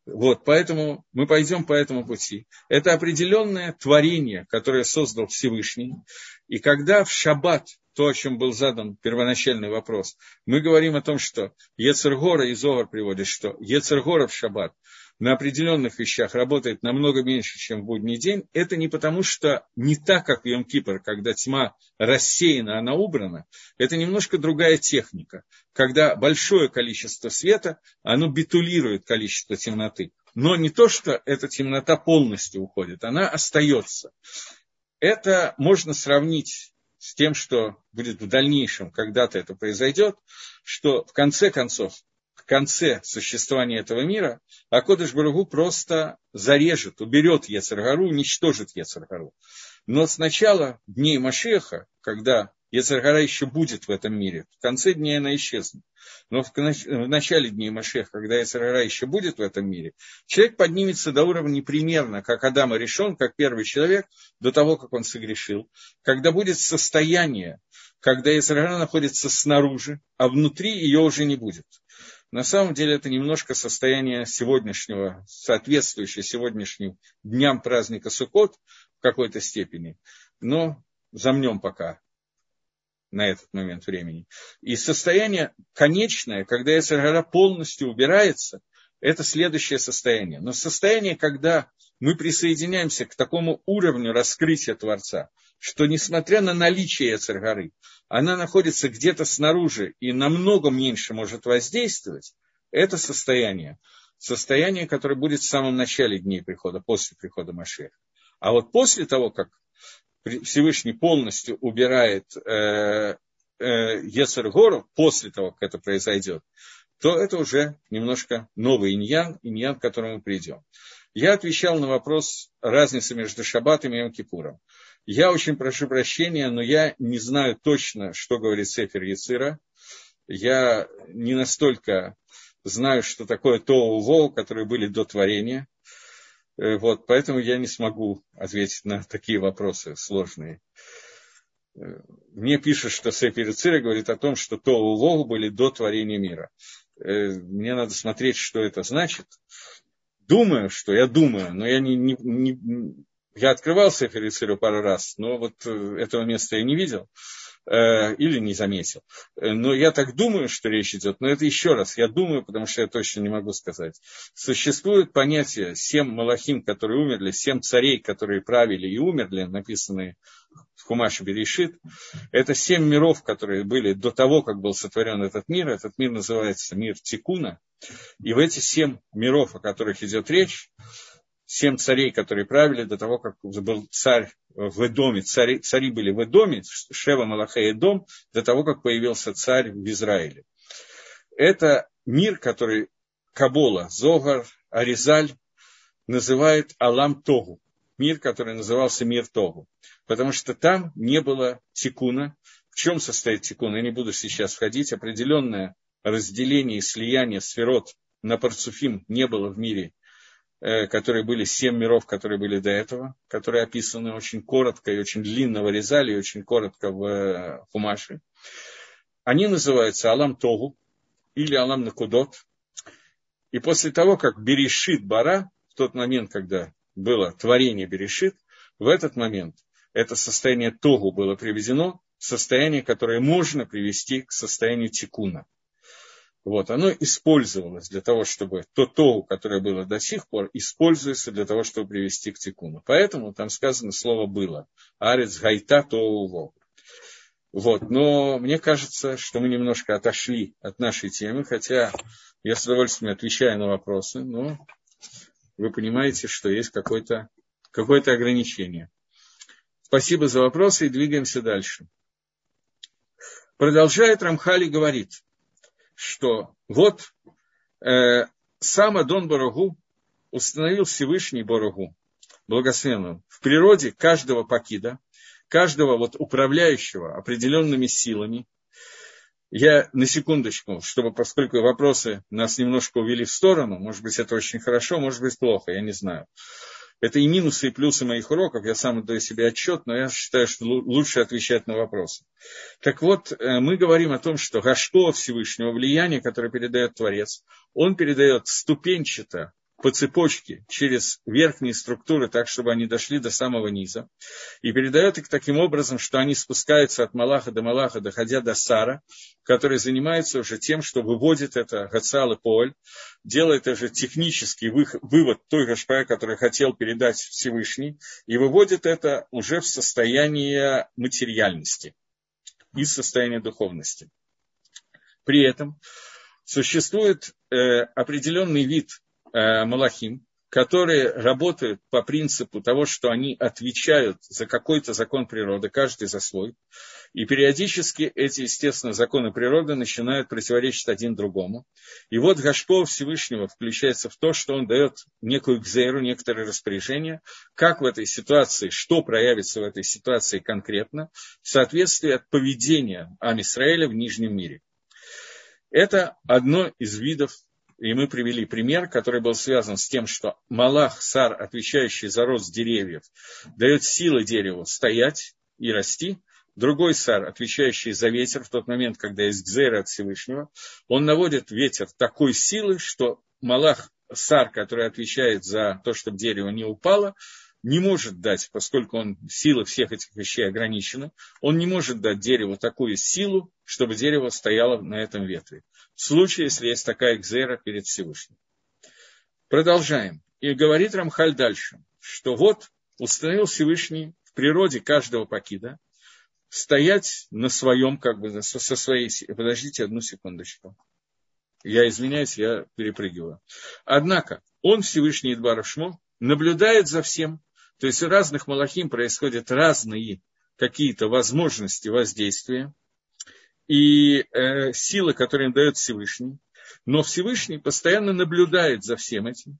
Вот, поэтому мы пойдем по этому пути. Это определенное творение, которое создал Всевышний. И когда в шаббат, то, о чем был задан первоначальный вопрос, мы говорим о том, что Ецергора и Зогар приводит, что Ецергора в шаббат на определенных вещах работает намного меньше, чем в будний день, это не потому, что не так, как в Йом-Кипр, когда тьма рассеяна, она убрана. Это немножко другая техника, когда большое количество света, оно битулирует количество темноты. Но не то, что эта темнота полностью уходит, она остается. Это можно сравнить с тем, что будет в дальнейшем, когда-то это произойдет, что в конце концов в конце существования этого мира, а Кодыш Барагу просто зарежет, уберет Ецаргару, уничтожит Ецаргару. Но сначала, дней Машеха, когда Ецаргара еще будет в этом мире. В конце дней она исчезнет. Но в начале дней Машех, когда Ецаргара еще будет в этом мире, человек поднимется до уровня примерно, как Адама решен, как первый человек, до того, как он согрешил. Когда будет состояние, когда Ецаргара находится снаружи, а внутри ее уже не будет. На самом деле это немножко состояние сегодняшнего, соответствующее сегодняшним дням праздника Суккот в какой-то степени. Но замнем пока на этот момент времени. И состояние конечное, когда Эцергара полностью убирается, это следующее состояние. Но состояние, когда мы присоединяемся к такому уровню раскрытия Творца, что несмотря на наличие Эцергары, она находится где-то снаружи и намного меньше может воздействовать, это состояние. Состояние, которое будет в самом начале дней прихода, после прихода Машеха. А вот после того, как Всевышний полностью убирает э, э, Ецергору, после того, как это произойдет, то это уже немножко новый иньян, иньян, к которому мы придем. Я отвечал на вопрос разницы между Шаббатом и Йом-Кипуром. Я очень прошу прощения, но я не знаю точно, что говорит Сефер Яцира. Я не настолько знаю, что такое Тоу Воу, которые были до творения. Э, вот, поэтому я не смогу ответить на такие вопросы сложные. Э, мне пишут, что Сефер Цира говорит о том, что Тоу Вогу были до творения мира. Э, мне надо смотреть, что это значит. Думаю, что я думаю, но я не, не, не я открывал Сефер Циру пару раз, но вот этого места я не видел. Э, или не заметил. Э, но я так думаю, что речь идет, но это еще раз, я думаю, потому что я точно не могу сказать. Существует понятие семь малахим, которые умерли, семь царей, которые правили и умерли, написанные в Хумаше Берешит. Это семь миров, которые были до того, как был сотворен этот мир. Этот мир называется мир Тикуна. И в эти семь миров, о которых идет речь, семь царей, которые правили до того, как был царь в Эдоме, цари, цари были в Эдоме, Шева Малаха Эдом, до того, как появился царь в Израиле. Это мир, который Кабола, Зогар, Аризаль называет Алам Тогу. Мир, который назывался мир Тогу. Потому что там не было тикуна. В чем состоит тикун? Я не буду сейчас входить. Определенное разделение и слияние сферот на парцуфим не было в мире которые были семь миров, которые были до этого, которые описаны очень коротко и очень длинно вырезали, и очень коротко в э, Хумаше. Они называются Алам Тогу или Алам Накудот. И после того, как Берешит Бара, в тот момент, когда было творение Берешит, в этот момент это состояние Тогу было приведено состояние, которое можно привести к состоянию Тикуна. Вот, оно использовалось для того, чтобы то то, которое было до сих пор, используется для того, чтобы привести к тикуну. Поэтому там сказано слово было. Арец гайта тоуво. Вот, но мне кажется, что мы немножко отошли от нашей темы, хотя я с удовольствием отвечаю на вопросы, но вы понимаете, что есть какое-то какое ограничение. Спасибо за вопросы и двигаемся дальше. Продолжает Рамхали говорит – что вот э, сам Адон Барагу установил Всевышний Барагу, благословенным, в природе каждого пакида, каждого вот управляющего определенными силами. Я на секундочку, чтобы, поскольку вопросы нас немножко увели в сторону, может быть, это очень хорошо, может быть, плохо, я не знаю. Это и минусы, и плюсы моих уроков, я сам даю себе отчет, но я считаю, что лучше отвечать на вопросы. Так вот, э, мы говорим о том, что Гашко Всевышнего влияния, которое передает Творец, он передает ступенчато по цепочке через верхние структуры, так, чтобы они дошли до самого низа, и передает их таким образом, что они спускаются от Малаха до Малаха, доходя до Сара, который занимается уже тем, что выводит это Гацал и Поль, делает уже технический вывод той Гашпая, который хотел передать Всевышний, и выводит это уже в состояние материальности, из состояния духовности. При этом существует э, определенный вид э, Малахим, которые работают по принципу того, что они отвечают за какой-то закон природы, каждый за свой. И периодически эти, естественно, законы природы начинают противоречить один другому. И вот Гашпо Всевышнего включается в то, что он дает некую гзейру, некоторые распоряжения, как в этой ситуации, что проявится в этой ситуации конкретно, в соответствии от поведения Амисраэля в Нижнем мире. Это одно из видов и мы привели пример, который был связан с тем, что Малах, сар, отвечающий за рост деревьев, дает силы дереву стоять и расти. Другой сар, отвечающий за ветер, в тот момент, когда есть гзера от Всевышнего, он наводит ветер такой силы, что Малах, сар, который отвечает за то, чтобы дерево не упало, не может дать, поскольку он, сила всех этих вещей ограничена, он не может дать дереву такую силу, чтобы дерево стояло на этом ветве. В случае, если есть такая экзера перед Всевышним. Продолжаем. И говорит Рамхаль дальше, что вот установил Всевышний в природе каждого пакида стоять на своем, как бы, со своей... Подождите одну секундочку. Я извиняюсь, я перепрыгиваю. Однако, он, Всевышний Идбарашмо, наблюдает за всем, то есть у разных малахим происходят разные какие-то возможности воздействия и э, силы, которые им дает Всевышний. Но Всевышний постоянно наблюдает за всем этим,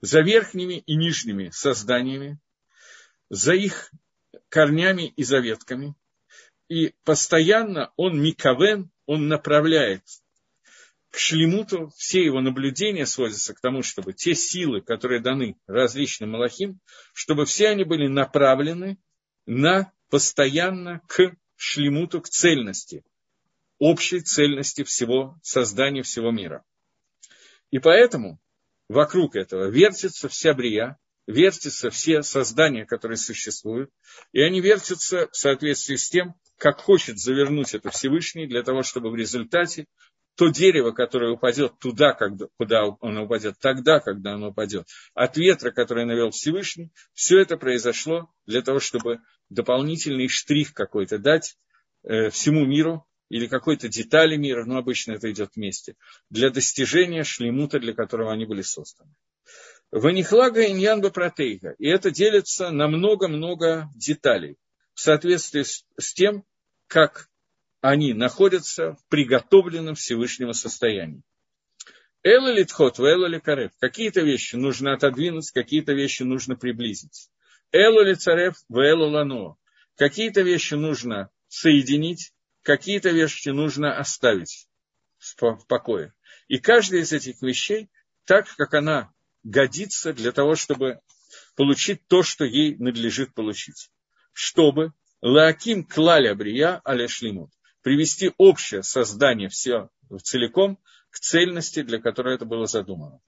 за верхними и нижними созданиями, за их корнями и заветками. И постоянно он микавен, он направляет к шлемуту все его наблюдения сводятся к тому, чтобы те силы, которые даны различным малахим, чтобы все они были направлены на постоянно к шлемуту, к цельности, общей цельности всего создания всего мира. И поэтому вокруг этого вертится вся брия, вертятся все создания, которые существуют, и они вертятся в соответствии с тем, как хочет завернуть это Всевышний, для того, чтобы в результате то дерево, которое упадет туда, когда, куда оно упадет, тогда, когда оно упадет, от ветра, который навел Всевышний, все это произошло для того, чтобы дополнительный штрих какой-то дать э, всему миру или какой-то детали мира, но обычно это идет вместе, для достижения шлемута, для которого они были созданы. Ванихлага иньян протейга. И это делится на много-много деталей в соответствии с тем, как они находятся в приготовленном Всевышнего состоянии. Эла литхот, эла ликарев. Какие-то вещи нужно отодвинуть, какие-то вещи нужно приблизить. Эла лицарев, эла лано. Какие-то вещи нужно соединить, какие-то вещи нужно оставить в покое. И каждая из этих вещей, так как она годится для того, чтобы получить то, что ей надлежит получить. Чтобы лааким клаля брия аля шлимут привести общее создание все целиком к цельности, для которой это было задумано.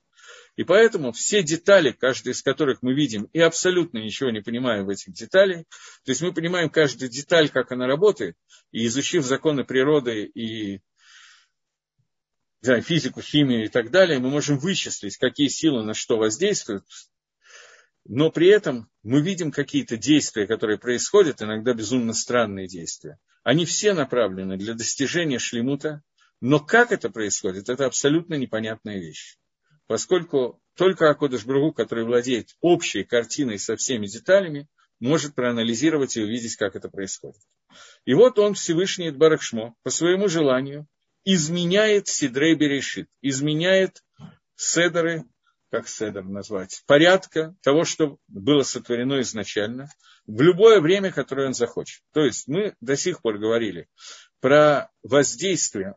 И поэтому все детали, каждая из которых мы видим, и абсолютно ничего не понимаем в этих деталях, то есть мы понимаем каждую деталь, как она работает, и изучив законы природы и да, физику, химию и так далее, мы можем вычислить, какие силы на что воздействуют, но при этом мы видим какие-то действия, которые происходят, иногда безумно странные действия. Они все направлены для достижения шлемута, но как это происходит, это абсолютно непонятная вещь. Поскольку только Акодыш Бругу, который владеет общей картиной со всеми деталями, может проанализировать и увидеть, как это происходит. И вот он, Всевышний Барахшмо, по своему желанию, изменяет Сидрей Берешит, изменяет седеры как седер назвать, порядка того, что было сотворено изначально, в любое время, которое он захочет. То есть мы до сих пор говорили про воздействие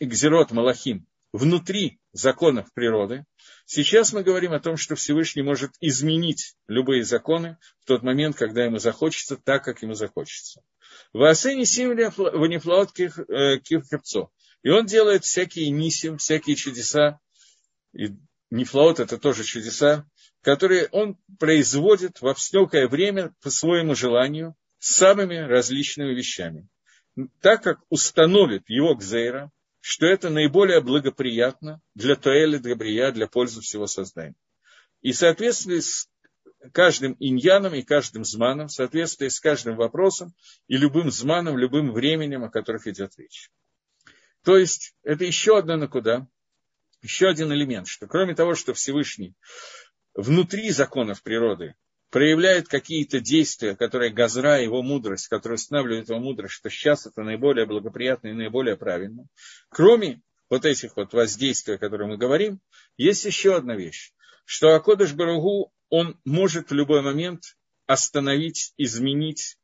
Игзерот Малахим внутри законов природы. Сейчас мы говорим о том, что Всевышний может изменить любые законы в тот момент, когда ему захочется, так, как ему захочется. В Асене Симля в Нефлаот Кирхепцо. И он делает всякие нисим, всякие чудеса, и Нефлаот – это тоже чудеса, которые он производит во всякое время по своему желанию самыми различными вещами. Так как установит его Гзейра, что это наиболее благоприятно для Туэля, для Брия, для пользы всего создания. И в соответствии с каждым иньяном и каждым зманом, в соответствии с каждым вопросом и любым зманом, любым временем, о которых идет речь. То есть, это еще одна накуда, еще один элемент, что кроме того, что Всевышний внутри законов природы проявляет какие-то действия, которые Газра, его мудрость, которые устанавливают его мудрость, что сейчас это наиболее благоприятно и наиболее правильно. Кроме вот этих вот воздействий, о которых мы говорим, есть еще одна вещь, что Акодыш Барагу, он может в любой момент остановить, изменить,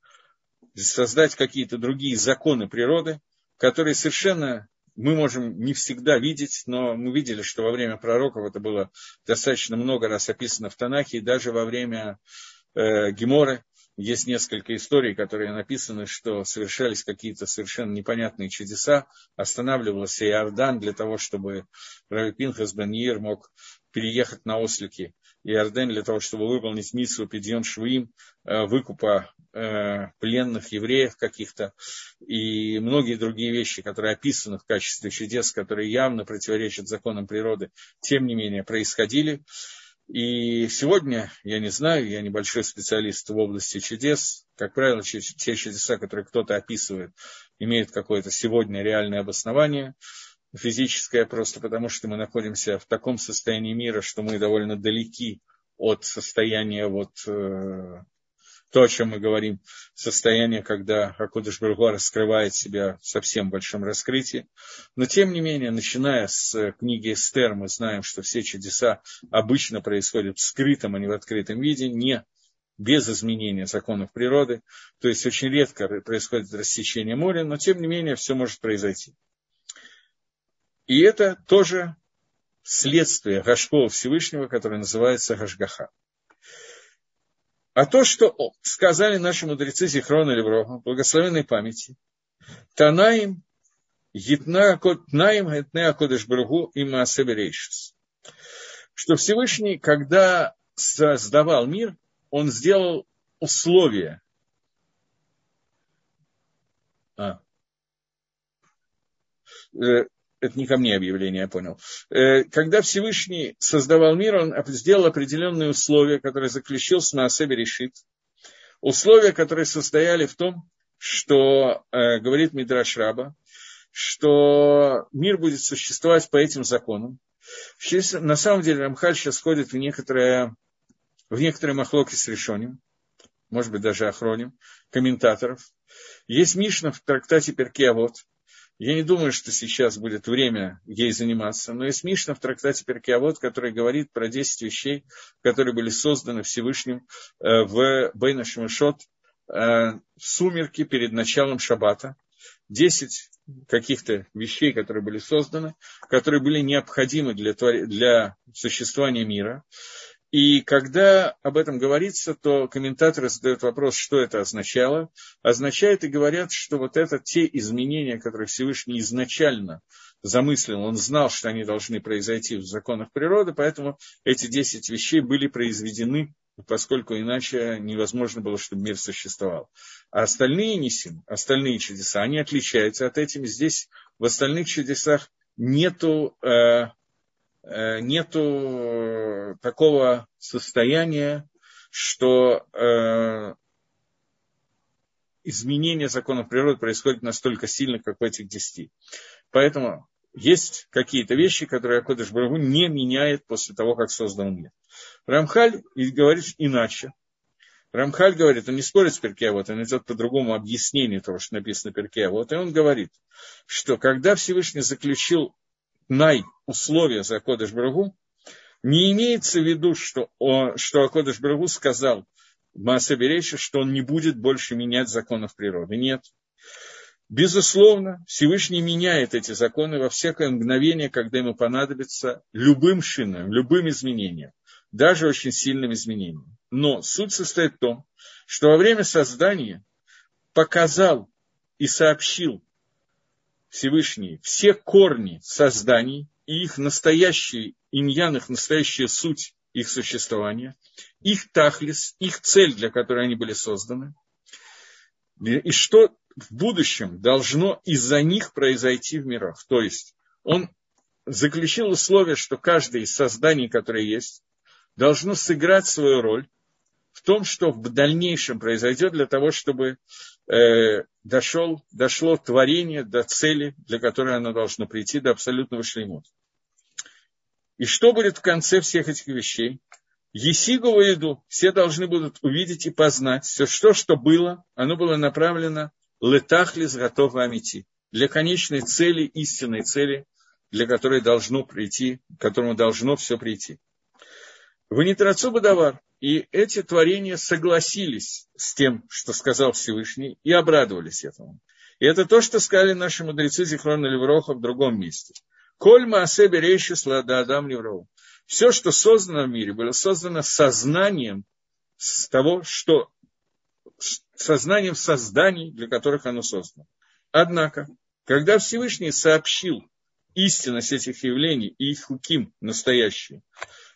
создать какие-то другие законы природы, которые совершенно мы можем не всегда видеть, но мы видели, что во время пророков это было достаточно много раз описано в Танахе, и даже во время э, Геморы есть несколько историй, которые написаны, что совершались какие-то совершенно непонятные чудеса, останавливался Иордан для того, чтобы Рави Пинхас Бен мог переехать на ослики. Иорден для того, чтобы выполнить миссию Педион Швуим, э, выкупа пленных евреев каких-то и многие другие вещи, которые описаны в качестве чудес, которые явно противоречат законам природы, тем не менее происходили. И сегодня, я не знаю, я небольшой специалист в области чудес. Как правило, те чудеса, которые кто-то описывает, имеют какое-то сегодня реальное обоснование физическое, просто потому что мы находимся в таком состоянии мира, что мы довольно далеки от состояния вот э, то, о чем мы говорим, состояние, когда Акудыш Баргуа раскрывает себя в совсем большом раскрытии. Но, тем не менее, начиная с книги Эстер, мы знаем, что все чудеса обычно происходят в скрытом, а не в открытом виде, не без изменения законов природы. То есть очень редко происходит рассечение моря, но, тем не менее, все может произойти. И это тоже следствие Гашкова Всевышнего, которое называется Гашгаха. А то, что сказали наши мудрецы Зихрона Левроха, благословенной памяти, Танаим, Тнаим, Гетне Акодыш Баргу и Маасеберейшис. Что Всевышний, когда создавал мир, он сделал условия. А. Это не ко мне объявление, я понял. Э, когда Всевышний создавал мир, он сделал определенные условия, которые заключил с Маасебе решит. Условия, которые состояли в том, что, э, говорит Мидраш Раба, что мир будет существовать по этим законам. На самом деле Рамхаль сейчас ходит в некоторые, в некоторые махлоки с решением, может быть, даже охроним, комментаторов. Есть Мишна в трактате Перкеавод, я не думаю, что сейчас будет время ей заниматься, но есть Мишна в трактате Перкиавод, который говорит про 10 вещей, которые были созданы Всевышним э, в Бейна Шмешот э, в сумерки перед началом Шаббата. 10 каких-то вещей, которые были созданы, которые были необходимы для, для существования мира. И когда об этом говорится, то комментаторы задают вопрос, что это означало. Означает и говорят, что вот это те изменения, которые Всевышний изначально замыслил, он знал, что они должны произойти в законах природы, поэтому эти десять вещей были произведены, поскольку иначе невозможно было, чтобы мир существовал. А остальные несим, остальные чудеса, они отличаются от этих. Здесь в остальных чудесах нету Э, нету такого состояния, что э, изменение законов природы происходит настолько сильно, как в этих десяти. Поэтому есть какие-то вещи, которые Акодыш Барагу не меняет после того, как создан мир. Рамхаль говорит иначе. Рамхаль говорит, он не спорит с Перке, вот он идет по другому объяснению того, что написано в Перке, вот и он говорит, что когда Всевышний заключил най условия за Акодыш Брагу, не имеется в виду, что, о, что Акодыш Брагу сказал Маасе Берейша, что он не будет больше менять законов природы. Нет. Безусловно, Всевышний меняет эти законы во всякое мгновение, когда ему понадобится любым шином, любым изменением, даже очень сильным изменением. Но суть состоит в том, что во время создания показал и сообщил Всевышний все корни созданий и их настоящий иньян, их настоящая суть их существования, их тахлис, их цель, для которой они были созданы, и что в будущем должно из-за них произойти в мирах. То есть он заключил условие, что каждое из созданий, которое есть, должно сыграть свою роль в том, что в дальнейшем произойдет для того, чтобы э, дошел, дошло творение до цели, для которой оно должно прийти, до абсолютного шлеймута. И что будет в конце всех этих вещей? Есигову еду все должны будут увидеть и познать. Все что, что было, оно было направлено летахлис готова амити. Для конечной цели, истинной цели, для которой должно прийти, к которому должно все прийти. В Нитрацу Бадавар. И эти творения согласились с тем, что сказал Всевышний, и обрадовались этому. И это то, что сказали наши мудрецы Зихрона Левроха в другом месте. Коль Маасе Берейшис Лада Адам Левроу. Все, что создано в мире, было создано сознанием с того, что сознанием созданий, для которых оно создано. Однако, когда Всевышний сообщил истинность этих явлений и их хуким настоящие,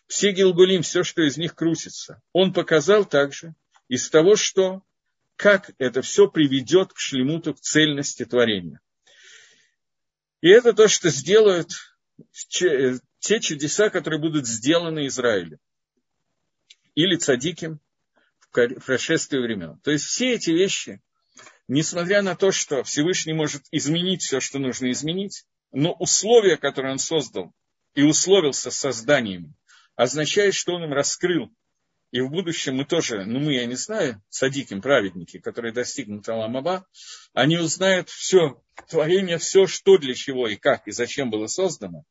все Гилгулим, все, что из них крутится, он показал также из того, что как это все приведет к шлемуту, к цельности творения. И это то, что сделают те чудеса, которые будут сделаны Израилю. Или цадиким в прошествии времен. То есть все эти вещи, несмотря на то, что Всевышний может изменить все, что нужно изменить, но условия, которые он создал и условился созданиями, означает, что он им раскрыл. И в будущем мы тоже, ну мы, я не знаю, садиким, праведники, которые достигнут Аламаба, они узнают все творение, все, что для чего и как, и зачем было создано,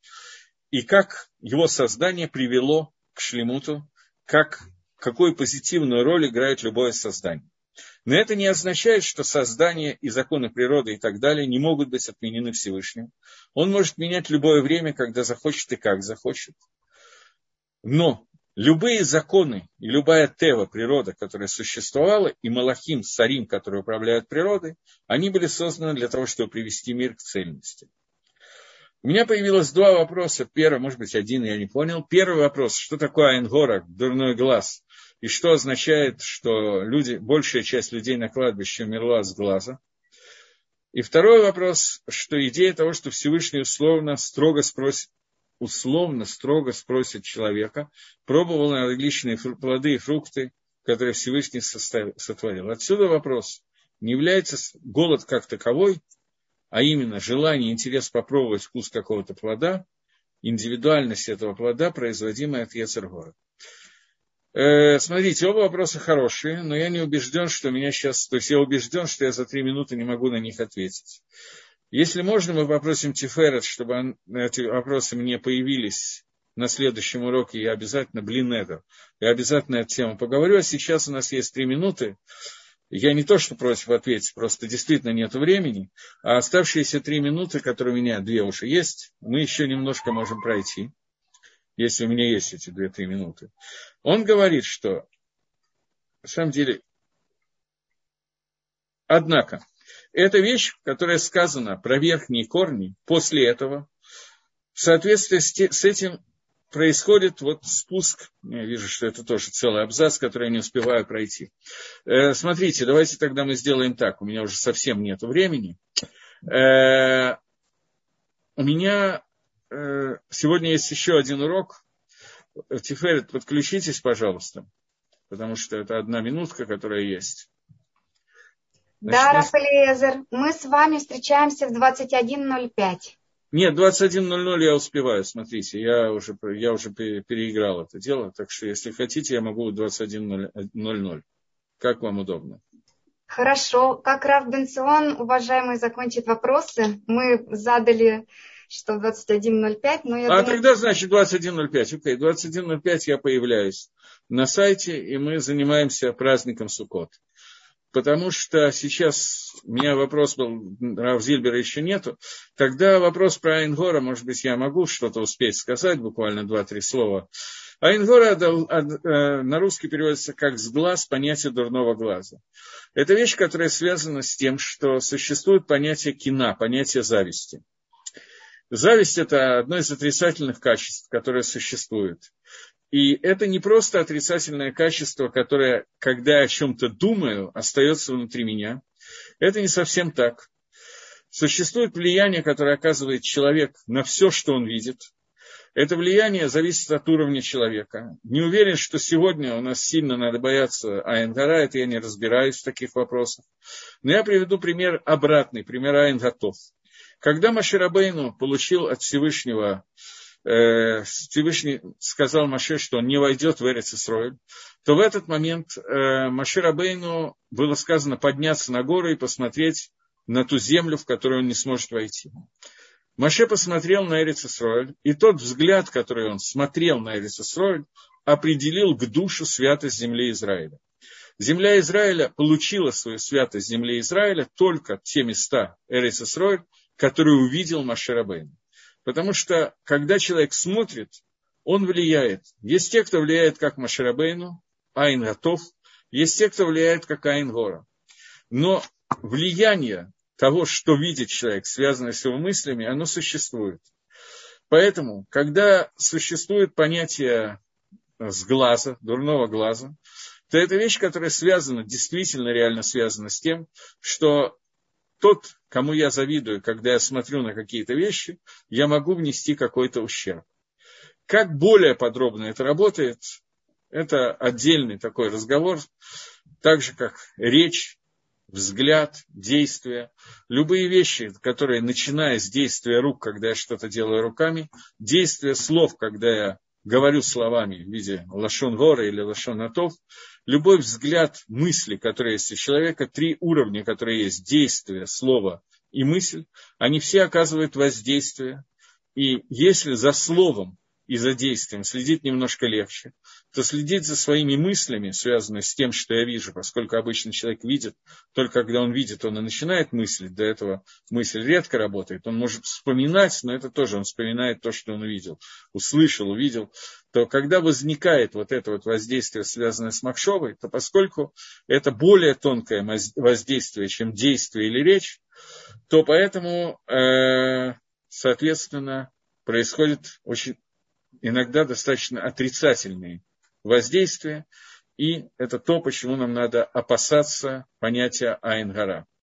и как его создание привело к шлемуту, как, какую позитивную роль играет любое создание. Но это не означает, что создание и законы природы и так далее не могут быть отменены Всевышним. Он может менять любое время, когда захочет и как захочет. Но любые законы и любая тева, природа, которая существовала, и Малахим, Сарим, которые управляют природой, они были созданы для того, чтобы привести мир к цельности. У меня появилось два вопроса. Первый, может быть, один я не понял. Первый вопрос, что такое Айнгора, дурной глаз, и что означает, что люди, большая часть людей на кладбище умерла с глаза. И второй вопрос, что идея того, что Всевышний условно строго спросит, условно, строго спросит человека, пробовал на различные плоды и фрукты, которые Всевышний сотворил. Отсюда вопрос, не является голод как таковой, а именно желание, интерес попробовать вкус какого-то плода, индивидуальность этого плода, производимая от Ецергора. Э, смотрите, оба вопроса хорошие, но я не убежден, что меня сейчас... То есть я убежден, что я за три минуты не могу на них ответить. Если можно, мы попросим Тиферет, чтобы эти вопросы мне появились на следующем уроке, я обязательно, блин, это, я обязательно эту тему поговорю. А сейчас у нас есть три минуты. Я не то, что против ответить, просто действительно нет времени. А оставшиеся три минуты, которые у меня, две уже есть, мы еще немножко можем пройти, если у меня есть эти две-три минуты. Он говорит, что, на самом деле, однако, это вещь, которая сказана про верхние корни после этого. В соответствии с этим происходит вот спуск. Я вижу, что это тоже целый абзац, который я не успеваю пройти. Э, смотрите, давайте тогда мы сделаем так. У меня уже совсем нет времени. Э, у меня э, сегодня есть еще один урок. Тиферет, подключитесь, пожалуйста, потому что это одна минутка, которая есть. Да, Рафаэлезер, мы с вами встречаемся в 21.05. Нет, 21.00 я успеваю, смотрите, я уже, я уже переиграл это дело, так что если хотите, я могу в 21.00. Как вам удобно? Хорошо. Как Раф Бенцион, уважаемый, закончит вопросы, мы задали что 21.05, но я А думаю... тогда, значит, 21.05. Окей, 21.05 я появляюсь на сайте, и мы занимаемся праздником Суккот потому что сейчас у меня вопрос был, Рав Зильбера еще нету, тогда вопрос про Айнгора, может быть, я могу что-то успеть сказать, буквально два-три слова. Айнгора э, на русский переводится как «с глаз» понятие дурного глаза. Это вещь, которая связана с тем, что существует понятие кина, понятие зависти. Зависть – это одно из отрицательных качеств, которое существует. И это не просто отрицательное качество, которое, когда я о чем-то думаю, остается внутри меня. Это не совсем так. Существует влияние, которое оказывает человек на все, что он видит. Это влияние зависит от уровня человека. Не уверен, что сегодня у нас сильно надо бояться Айнгара, это я не разбираюсь в таких вопросах. Но я приведу пример обратный, пример Айнгатов. Когда Маширабейну получил от Всевышнего Всевышний сказал Маше, что он не войдет в Эрец Исроиль, то в этот момент э, Маше Рабейну было сказано подняться на гору и посмотреть на ту землю, в которую он не сможет войти. Маше посмотрел на Эрец Исроиль, и тот взгляд, который он смотрел на Эрец Исроиль, определил к душу святость земли Израиля. Земля Израиля получила свою святость земли Израиля только те места Эрис Исроиль, которые увидел Маширабейн. Потому что, когда человек смотрит, он влияет. Есть те, кто влияет как Маширабейну, Айн Готов, есть те, кто влияет как Айн Гора. Но влияние того, что видит человек, связанное с его мыслями, оно существует. Поэтому, когда существует понятие с глаза, дурного глаза, то это вещь, которая связана, действительно реально связана с тем, что тот, кому я завидую, когда я смотрю на какие-то вещи, я могу внести какой-то ущерб. Как более подробно это работает, это отдельный такой разговор, так же как речь, взгляд, действие, любые вещи, которые, начиная с действия рук, когда я что-то делаю руками, действие слов, когда я говорю словами в виде лашон гора или лашон атов, любой взгляд мысли, которые есть у человека, три уровня, которые есть действие, слово и мысль, они все оказывают воздействие. И если за словом и за действием следить немножко легче, то следить за своими мыслями, связанными с тем, что я вижу, поскольку обычно человек видит, только когда он видит, он и начинает мыслить, до этого мысль редко работает, он может вспоминать, но это тоже он вспоминает то, что он увидел, услышал, увидел, то когда возникает вот это вот воздействие, связанное с Махшовой, то поскольку это более тонкое воздействие, чем действие или речь, то поэтому, э, соответственно, происходит очень иногда достаточно отрицательные воздействия, и это то, почему нам надо опасаться понятия Айнгара.